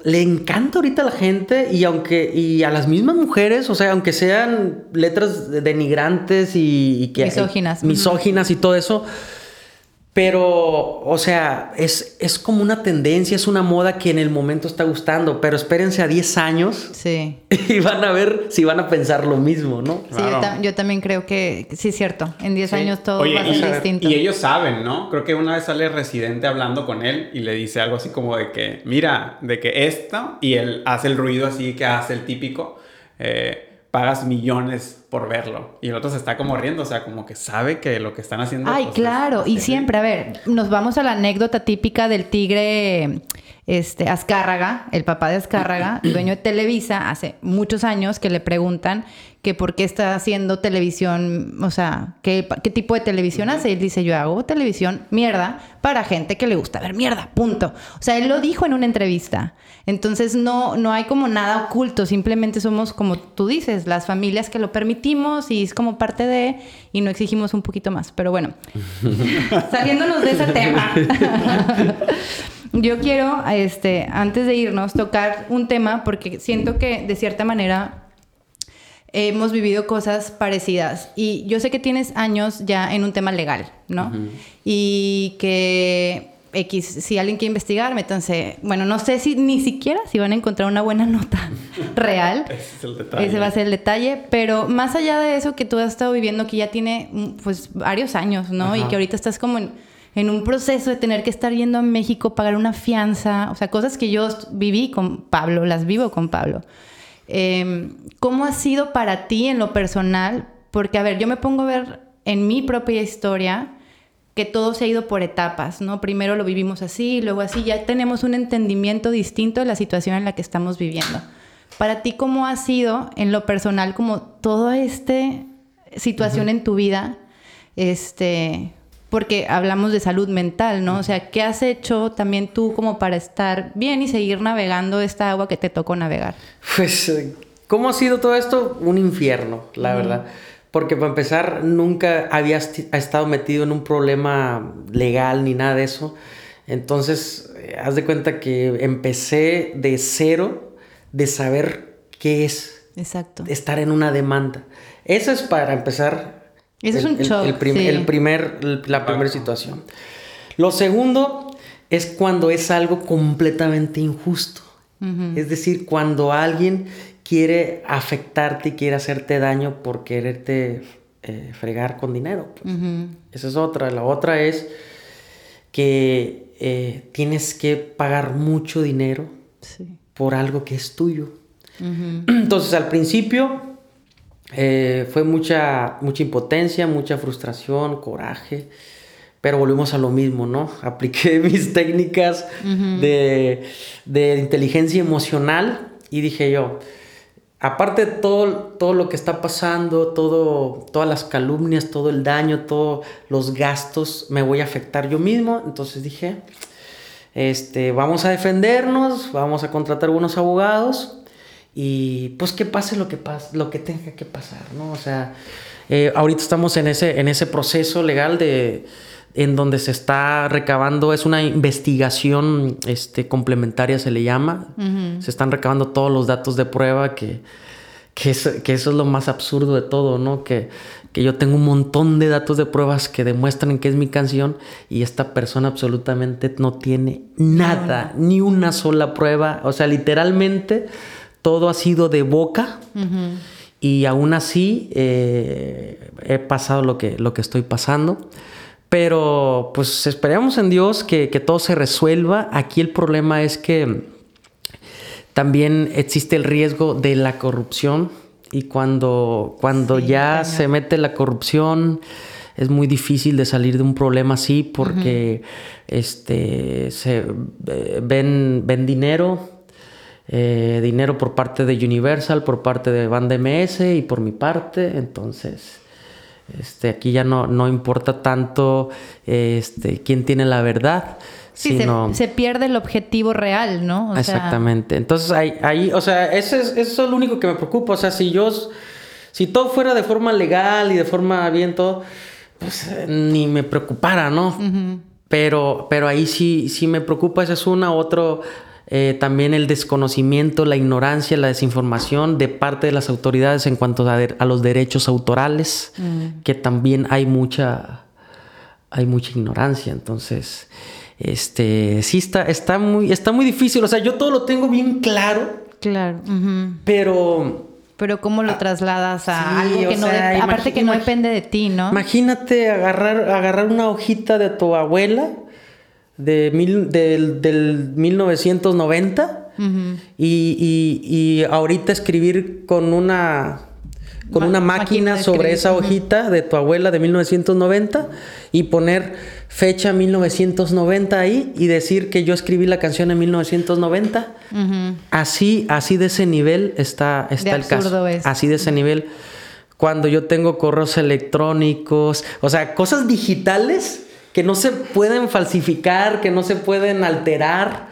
le encanta ahorita a la gente y aunque y a las mismas mujeres, o sea, aunque sean letras denigrantes y, que misóginas, misóginas y todo eso, pero, o sea, es, es como una tendencia, es una moda que en el momento está gustando, pero espérense a 10 años sí. y van a ver si van a pensar lo mismo, ¿no? Sí, yo, también creo que sí es cierto, en 10 años todo va a ser distinto. Y ellos saben, ¿no? Creo que una vez sale Residente hablando con él y le dice algo así como de que, mira, de que esto, y él hace el ruido así que hace el típico. Eh, pagas millones por verlo. Y el otro se está como riendo, o sea, como que sabe que lo que están haciendo... Ay, pues, claro, y siempre, a ver, nos vamos a la anécdota típica del tigre este, Azcárraga, el papá de Azcárraga, dueño de Televisa, hace muchos años que le preguntan que por qué está haciendo televisión, o sea, qué, qué tipo de televisión hace. Y él dice, yo hago televisión mierda para gente que le gusta ver mierda, punto. O sea, él lo dijo en una entrevista. Entonces no, no hay como nada oculto, simplemente somos como tú dices, las familias que lo permitimos y es como parte de y no exigimos un poquito más. Pero bueno, saliéndonos de ese tema, yo quiero, este, antes de irnos, tocar un tema porque siento que de cierta manera hemos vivido cosas parecidas. Y yo sé que tienes años ya en un tema legal, ¿no? Y que X, si alguien quiere investigar, métanse. Bueno, no sé si ni siquiera si van a encontrar una buena nota real. Ese es el detalle. Ese va a ser el detalle. Pero más allá de eso que tú has estado viviendo, que ya tiene pues varios años, ¿no? Y que ahorita estás como en, en, un proceso de tener que estar yendo a México, pagar una fianza, o sea, cosas que yo viví con Pablo, las vivo con Pablo. Em, ¿Cómo ha sido para ti en lo personal? Porque, a ver, yo me pongo a ver en mi propia historia que todo se ha ido por etapas, ¿no? Primero lo vivimos así, luego así, ya tenemos un entendimiento distinto de la situación en la que estamos viviendo. Para ti, ¿cómo ha sido en lo personal como toda esta situación en tu vida? Este, porque hablamos de salud mental, ¿no? O sea, ¿qué has hecho también tú como para estar bien y seguir navegando esta agua que te tocó navegar? Pues, eh, ¿cómo ha sido todo esto? Un infierno, la verdad. Porque para empezar, nunca había estado metido en un problema legal ni nada de eso. Entonces, eh, haz de cuenta que empecé de cero de saber qué es Exacto. estar en una demanda. Eso es para empezar eso es un show. El, primer, la primera situación. Lo segundo es cuando es algo completamente injusto. Es decir, cuando alguien quiere afectarte y quiere hacerte daño por quererte eh, fregar con dinero. Pues. Esa es otra. La otra es que eh, tienes que pagar mucho dinero por algo que es tuyo. Entonces, al principio eh, fue mucha, mucha impotencia, mucha frustración, coraje, pero volvimos a lo mismo, ¿no? Apliqué mis técnicas de, de, inteligencia emocional y dije yo, aparte de todo, todo lo que está pasando, todo, todas las calumnias, todo el daño, todos los gastos, me voy a afectar yo mismo, entonces dije, este, vamos a defendernos, vamos a contratar unos abogados y pues que pase lo que pase, lo que tenga que pasar, ¿no? O sea, eh, ahorita estamos en ese, en ese proceso legal de en donde se está recabando, es una investigación este, complementaria se le llama, se están recabando todos los datos de prueba que, que, eso es lo más absurdo de todo, ¿no? Que, que yo tengo un montón de datos de pruebas que demuestran que es mi canción y esta persona absolutamente no tiene nada, ni una sola prueba, o sea, literalmente todo ha sido de boca y aún así eh, he pasado lo que, lo que estoy pasando. Pero pues esperemos en Dios que, todo se resuelva. Aquí el problema es que también existe el riesgo de la corrupción y cuando, cuando ya se mete la corrupción es muy difícil de salir de un problema así porque este, se, eh, ven, ven dinero eh, dinero por parte de Universal, por parte de Band MS y por mi parte. Entonces, este, aquí ya no, no importa tanto este, quién tiene la verdad, Sí, se, pierde el objetivo real, ¿no? Exactamente. Entonces ahí, ahí, o sea, eso es, eso es lo único que me preocupa. O sea, si yo, si todo fuera de forma legal y de forma bien todo, pues eh, ni me preocupara, ¿no? pero, pero ahí sí, sí me preocupa, esa es una, otro, eh, también el desconocimiento, la ignorancia, la desinformación de parte de las autoridades en cuanto a, los derechos autorales, mm. que también hay mucha, hay mucha ignorancia, entonces, este, sí está, está muy, está muy difícil, o sea, yo todo lo tengo bien claro. Claro. Pero pero ¿cómo lo ah, trasladas a algo que no... aparte que no depende de ti, ¿no? Imagínate agarrar, agarrar una hojita de tu abuela de mil, del, del 1990 y, y, y ahorita escribir con una con una máquina, sobre esa hojita de tu abuela de 1990 y poner fecha 1990 ahí y decir que yo escribí la canción en 1990. Así, así de ese nivel está, está el caso. Así de ese nivel. Cuando yo tengo correos electrónicos, o sea, cosas digitales que no se pueden falsificar, que no se pueden alterar.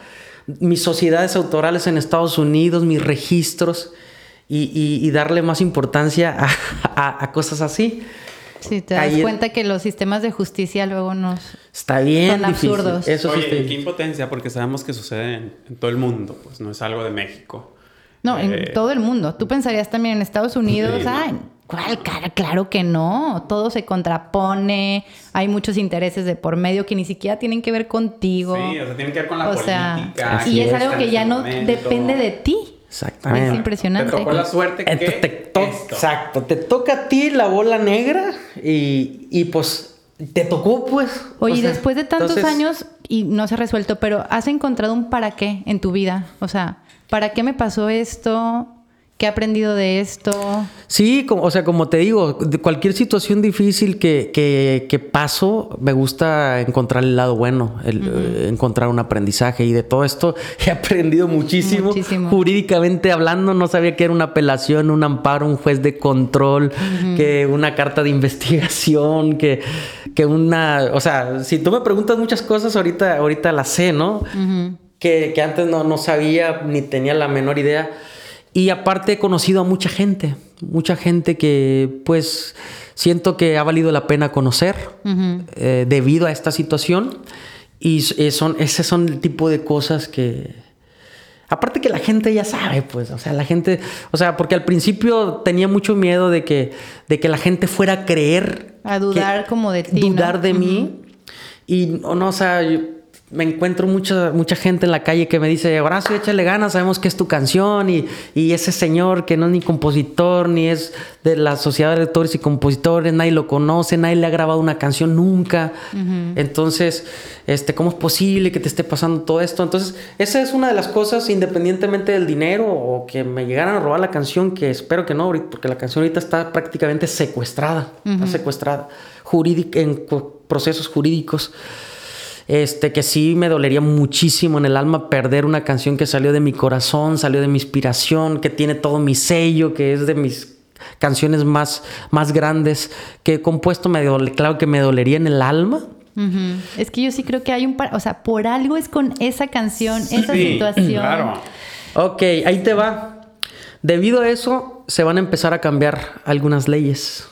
Mis sociedades autorales en Estados Unidos, mis registros y, darle más importancia a, cosas así. Sí, te das cuenta que los sistemas de justicia luego nos está bien son absurdos. Eso Oye, qué impotencia, porque sabemos que sucede en, todo el mundo, pues no es algo de México. No, en eh, todo el mundo. Tú pensarías también en Estados Unidos, ay, ¿cuál? Claro que no. Todo se contrapone, hay muchos intereses de por medio que ni siquiera tienen que ver contigo. Sí, o sea, tienen que ver con la política. y es algo que ya no depende de ti. Exactamente. Es impresionante. Te tocó la suerte que te, Exacto. Te toca a ti la bola negra y, y pues te tocó pues. Oye, después de tantos años y no se ha resuelto, pero ¿has encontrado un para qué en tu vida? O sea, ¿para qué me pasó esto? ¿Qué he aprendido de esto? Sí, como, o sea, como te digo, de cualquier situación difícil que, que, paso, me gusta encontrar el lado bueno, el, eh, encontrar un aprendizaje. Y de todo esto he aprendido muchísimo. Jurídicamente hablando, no sabía que era una apelación, un amparo, un juez de control, que una carta de investigación, que, que una. O sea, si tú me preguntas muchas cosas, ahorita, ahorita las sé, ¿no? Que, que, antes no, no sabía ni tenía la menor idea. Y aparte he conocido a mucha gente, mucha gente que pues siento que ha valido la pena conocer eh, debido a esta situación. Y son, ese son el tipo de cosas que... Aparte que la gente ya sabe, pues, o sea, la gente, o sea, porque al principio tenía mucho miedo de que, de que la gente fuera a creer. A dudar como de ti. Dudar de mí. Y no, o sea, me encuentro mucha, mucha gente en la calle que me dice, Horacio, échale ganas, sabemos que es tu canción y, ese señor que no es ni compositor, ni es de la sociedad de lectores y compositores, nadie lo conoce, nadie le ha grabado una canción nunca. Entonces, este, ¿cómo es posible que te esté pasando todo esto? Entonces, esa es una de las cosas, independientemente del dinero o que me llegaran a robar la canción, que espero que no, porque la canción ahorita está prácticamente secuestrada, está secuestrada en procesos jurídicos este, que sí me dolería muchísimo en el alma perder una canción que salió de mi corazón, salió de mi inspiración, que tiene todo mi sello, que es de mis canciones más, más grandes que he compuesto, me claro que me dolería en el alma. Es que yo sí creo que hay un... O sea, por algo es con esa canción, esa situación. Claro. Ok, ahí te va. Debido a eso, se van a empezar a cambiar algunas leyes.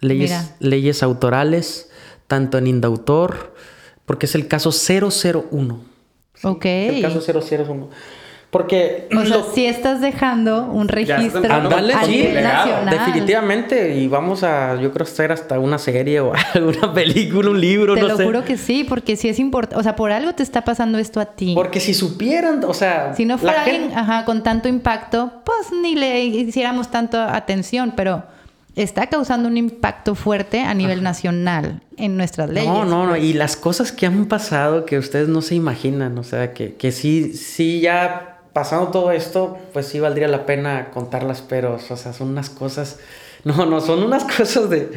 Leyes, leyes autorales, tanto en indautor, porque es el caso 001. Ok. el caso 001. Porque. O sea, si estás dejando un registro Andale, sí, nacional. Definitivamente. Y vamos a, yo creo, hacer hasta una serie o alguna película, un libro, te no sé. Te lo juro que sí, porque si es importante. O sea, por algo te está pasando esto a ti. Porque si supieran, o sea. Si no fuera alguien ajá, con tanto impacto, pues ni le hiciéramos tanto atención, pero está causando un impacto fuerte a nivel nacional en nuestras leyes. No, no, no, y las cosas que han pasado que ustedes no se imaginan, o sea, que, que sí, sí ya pasando todo esto, pues sí valdría la pena contarlas, pero, o sea, son unas cosas, no, no, son unas cosas de,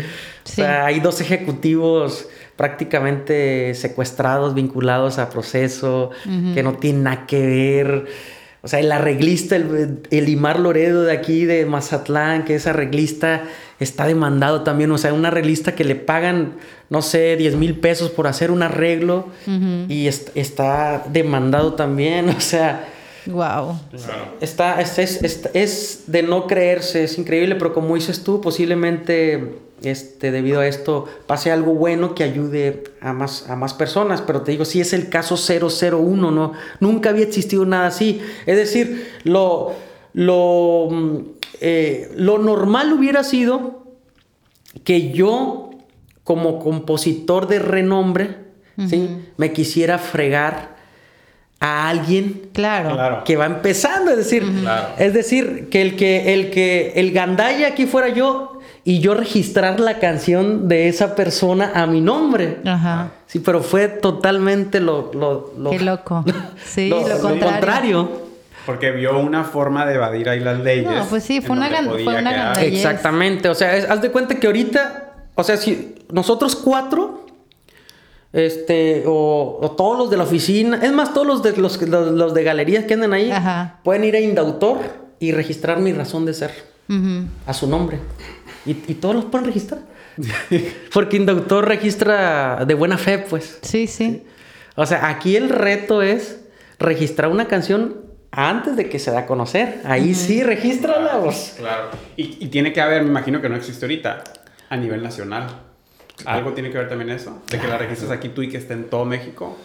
o sea, hay dos ejecutivos prácticamente secuestrados, vinculados a proceso, que no tienen nada que ver. O sea, el arreglista, el, el Imar Loredo de aquí, de Mazatlán, que es arreglista, está demandado también. O sea, una realista que le pagan, no sé, 10 mil pesos por hacer un arreglo y está demandado también. O sea, Wow. Está, es, es, de no creerse, es increíble, pero como dices tú, posiblemente este, debido a esto pase algo bueno que ayude a más, a más personas, pero te digo, si es el caso 001, ¿no? Nunca había existido nada así. Es decir, lo, lo, mm, eh, lo normal hubiera sido que yo, como compositor de renombre, ¿sí? me quisiera fregar a alguien claro. que va empezando, es decir, es decir, que el que el que el gandaya aquí fuera yo y yo registrar la canción de esa persona a mi nombre. Ajá. Sí, pero fue totalmente lo, lo, Qué loco. Sí, lo, contrario. Porque vio una forma de evadir ahí las leyes. No, pues sí, fue una, fue Exactamente. O sea, haz de cuenta que ahorita, o sea, si nosotros cuatro este, o, todos los de la oficina, es más, todos los de, los, los, de galerías que andan ahí, pueden ir a Indautor y registrar mi razón de ser a su nombre. Y, todos los pueden registrar. Porque Indautor registra de buena fe, pues. Sí, sí, O sea, aquí el reto es registrar una canción antes de que se da a conocer. Ahí sí, regístrala. Pues. Claro. Y, y tiene que haber, me imagino que no existe ahorita, a nivel nacional. ¿Algo tiene que ver también eso? De que la registres aquí tú y que esté en todo México.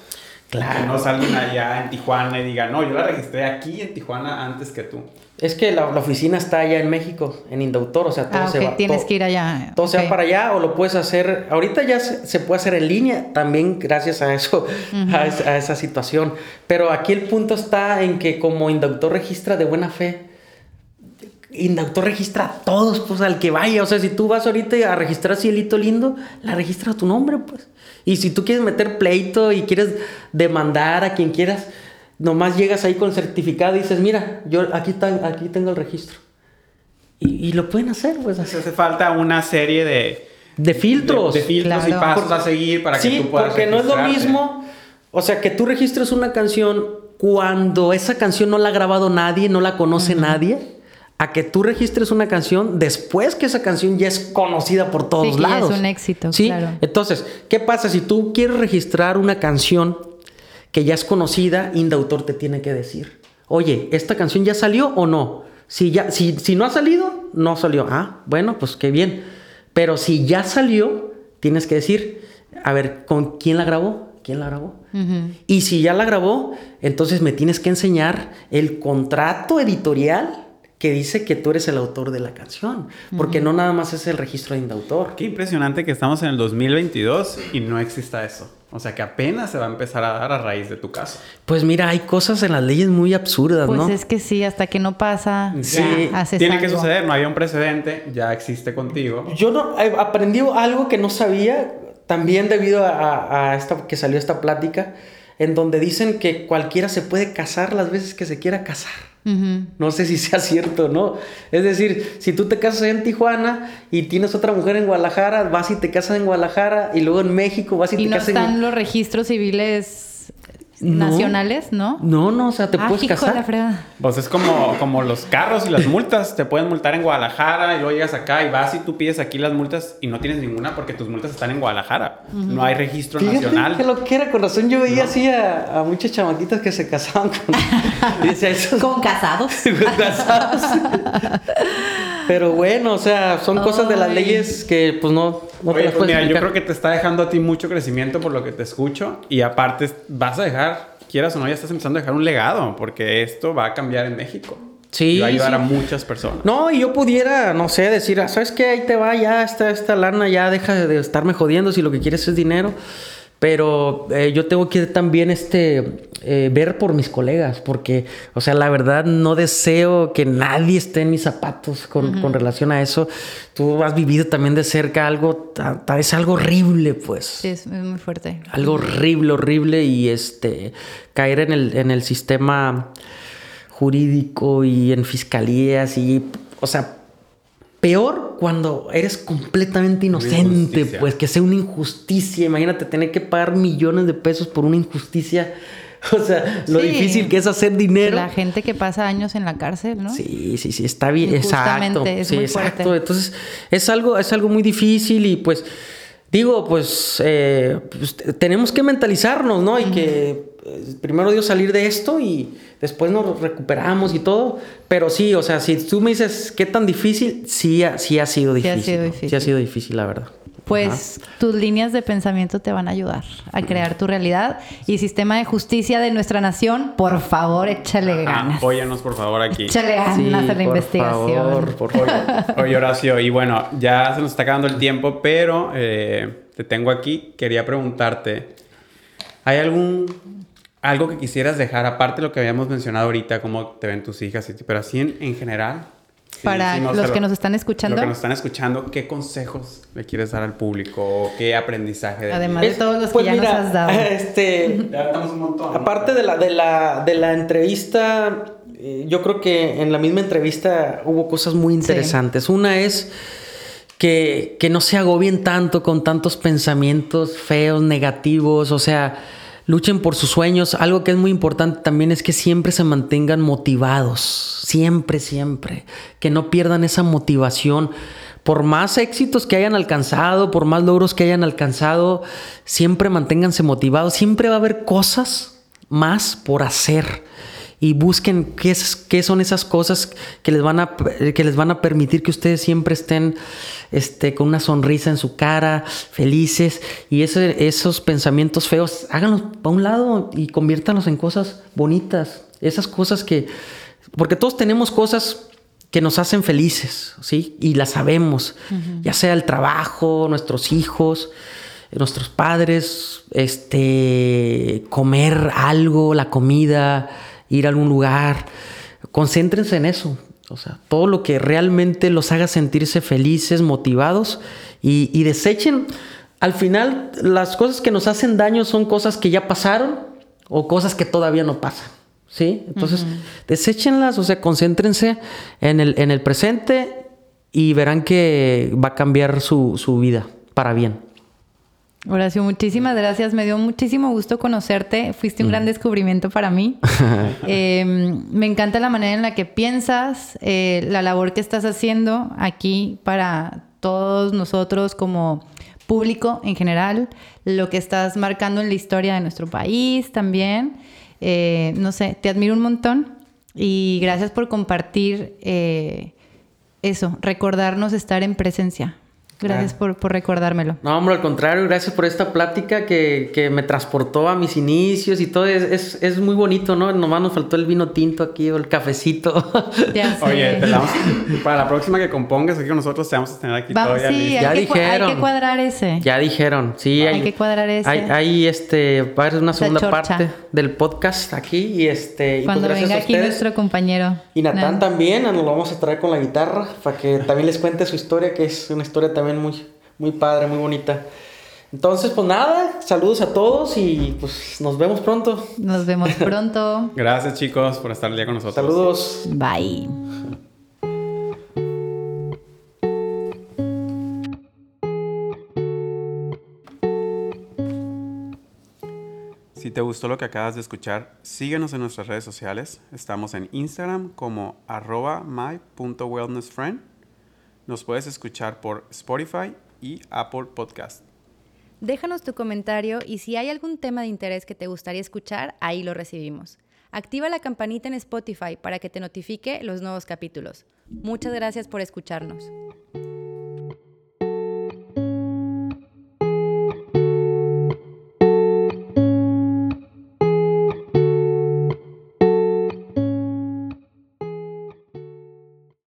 Claro. Que no salgan allá en Tijuana y digan, no, yo la registré aquí en Tijuana antes que tú. Es que la, oficina está allá en México, en Indautor, o sea, todo ah, se va. tienes que ir allá. Todo se va para allá o lo puedes hacer. Ahorita ya se, puede hacer en línea, también gracias a eso, a, esa, a, esa, situación. Pero aquí el punto está en que como Indautor registra de buena fe, Indautor registra a todos, pues al que vaya. O sea, si tú vas ahorita a registrar Cielito Lindo, la registra a tu nombre, pues. Y si tú quieres meter pleito y quieres demandar a quien quieras, nomás llegas ahí con el certificado y dices, mira, yo aquí, aquí tengo el registro. Y, lo pueden hacer, pues. hace falta una serie de... De filtros. De, filtros y pasos a seguir para que tú puedas porque no es lo mismo... O sea, que tú registres una canción cuando esa canción no la ha grabado nadie, no la conoce nadie a que tú registres una canción después que esa canción ya es conocida por todos sí, lados. es un éxito, ¿Sí? Entonces, ¿qué pasa si tú quieres registrar una canción que ya es conocida? Indautor te tiene que decir, oye, ¿esta canción ya salió o no? Si, ya, si, si no ha salido, no salió. Ah, bueno, pues qué bien. Pero si ya salió, tienes que decir, a ver, ¿con quién la grabó? ¿Quién la grabó? Y si ya la grabó, entonces me tienes que enseñar el contrato editorial que dice que tú eres el autor de la canción, porque no nada más es el registro de autor. Qué impresionante que estamos en el 2022 y no exista eso. O sea, que apenas se va a empezar a dar a raíz de tu caso. Pues mira, hay cosas en las leyes muy absurdas, ¿no? Pues es que sí, hasta que no pasa, sí, tiene que suceder, no había un precedente, ya existe contigo. Yo no aprendí algo que no sabía, también debido a, a esta que salió esta plática, en donde dicen que cualquiera se puede casar las veces que se quiera casar. No sé si sea cierto, ¿no? Es decir, si tú te casas en Tijuana y tienes otra mujer en Guadalajara, vas y te casas en Guadalajara y luego en México vas y, te casas en... ¿Y no están los registros civiles nacionales, ¿no? No, no, o sea, te ah, puedes casar. Pues es como, como los carros y las multas. Te pueden multar en Guadalajara y luego llegas acá y vas y tú pides aquí las multas y no tienes ninguna porque tus multas están en Guadalajara. No hay registro nacional. Que lo que era, con razón yo veía así a, muchas chamaquitas que se casaban con... ¿Con casados? con casados. Pero bueno, o sea, son cosas de las leyes que pues no, no te las pues mira, yo creo que te está dejando a ti mucho crecimiento por lo que te escucho y aparte vas a dejar, quieras o no, ya estás empezando a dejar un legado porque esto va a cambiar en México. Sí. Y va a ayudar a muchas personas. No, y yo pudiera, no sé, decir, ah, ¿sabes qué? Ahí te va, ya esta, esta lana, ya deja de estarme jodiendo si lo que quieres es dinero. Pero eh, yo tengo que también este, eh, ver por mis colegas, porque, o sea, la verdad no deseo que nadie esté en mis zapatos con, con relación a eso. Tú has vivido también de cerca algo, es algo horrible, pues. Sí, es muy fuerte. Algo horrible, horrible y este, caer en el, en el sistema jurídico y en fiscalías y, o sea, Peor cuando eres completamente inocente, pues que sea una injusticia. Imagínate tener que pagar millones de pesos por una injusticia, o sea, lo difícil que es hacer dinero. La gente que pasa años en la cárcel, ¿no? Sí, sí, sí, está bien, exacto. Es muy exacto. Fuerte. Entonces, es algo, es algo muy difícil y pues digo, pues, eh, pues tenemos que mentalizarnos, ¿no? Y que eh, primero Dios salir de esto y después nos recuperamos y todo. Pero sí, o sea, si tú me dices qué tan difícil, sí, sí ha sido difícil. Sí ha sido difícil. Sí ha sido difícil, la verdad pues tus líneas de pensamiento te van a ayudar a crear tu realidad. Y sistema de justicia de nuestra nación, por favor, échale ganas. Apóyanos, por favor, aquí. Échale ganas a la investigación. Favor, por favor. Oye, Horacio, y bueno, ya se nos está acabando el tiempo, pero eh, te tengo aquí. Quería preguntarte, ¿hay algún algo que quisieras dejar, aparte de lo que habíamos mencionado ahorita, cómo te ven tus hijas, pero así en general? Para los que nos están escuchando. Los que nos están escuchando, ¿qué consejos le quieres dar al público? ¿Qué aprendizaje? Además de todos los que pues ya nos has dado. Este, un montón. Aparte de la, de la, de la entrevista, eh, yo creo que en la misma entrevista hubo cosas muy interesantes. Una es que, que no se agobien tanto con tantos pensamientos feos, negativos, o sea luchen por sus sueños. Algo que es muy importante también es que siempre se mantengan motivados, siempre, siempre, que no pierdan esa motivación. Por más éxitos que hayan alcanzado, por más logros que hayan alcanzado, siempre manténganse motivados. Siempre va a haber cosas más por hacer y busquen qué, es, qué son esas cosas que les, van a, que les van a permitir que ustedes siempre estén este, con una sonrisa en su cara, felices. Y ese, esos pensamientos feos, háganlos a un lado y conviértanlos en cosas bonitas. Esas cosas que... Porque todos tenemos cosas que nos hacen felices, ¿sí? Y las sabemos, ya sea el trabajo, nuestros hijos, nuestros padres, este, comer algo, la comida, ir a algún lugar. Concéntrense en eso. O sea, todo lo que realmente los haga sentirse felices, motivados y, desechen. Al final, las cosas que nos hacen daño son cosas que ya pasaron o cosas que todavía no pasan. ¿Sí? Entonces, deséchenlas, o sea, concéntrense en el, en el presente y verán que va a cambiar su, su vida para bien. Horacio, muchísimas gracias. Me dio muchísimo gusto conocerte. Fuiste un gran descubrimiento para mí. Em, me encanta la manera en la que piensas, eh, la labor que estás haciendo aquí para todos nosotros como público en general, lo que estás marcando en la historia de nuestro país también. Eh, no sé, te admiro un montón y gracias por compartir eh, eso, recordarnos estar en presencia. Gracias por, por, recordármelo. No, hombre, al contrario, gracias por esta plática que, que me transportó a mis inicios y todo. Es, es, es, muy bonito, ¿no? Nomás nos faltó el vino tinto aquí o el cafecito. Ya sé. Oye, te vamos, para la próxima que compongas aquí con nosotros, te vamos a tener aquí todo sí, ya, dijeron. Hay que cuadrar ese. Ya dijeron, sí. Hay, hay que cuadrar ese. Hay, hay este, va a haber una segunda parte del podcast aquí y este. Cuando pues venga aquí nuestro compañero. Y Natán también, nos lo vamos a traer con la guitarra para que también les cuente su historia, que es una historia también muy, muy padre, muy bonita. Entonces, pues nada, saludos a todos y pues nos vemos pronto. Nos vemos pronto. Gracias chicos por estar el día con nosotros. Saludos. Bye. Si te gustó lo que acabas de escuchar, síguenos en nuestras redes sociales. Estamos en Instagram como arroba my.wellnessfriend nos puedes escuchar por Spotify y Apple Podcast. Déjanos tu comentario y si hay algún tema de interés que te gustaría escuchar, ahí lo recibimos. Activa la campanita en Spotify para que te notifique los nuevos capítulos. Muchas gracias por escucharnos.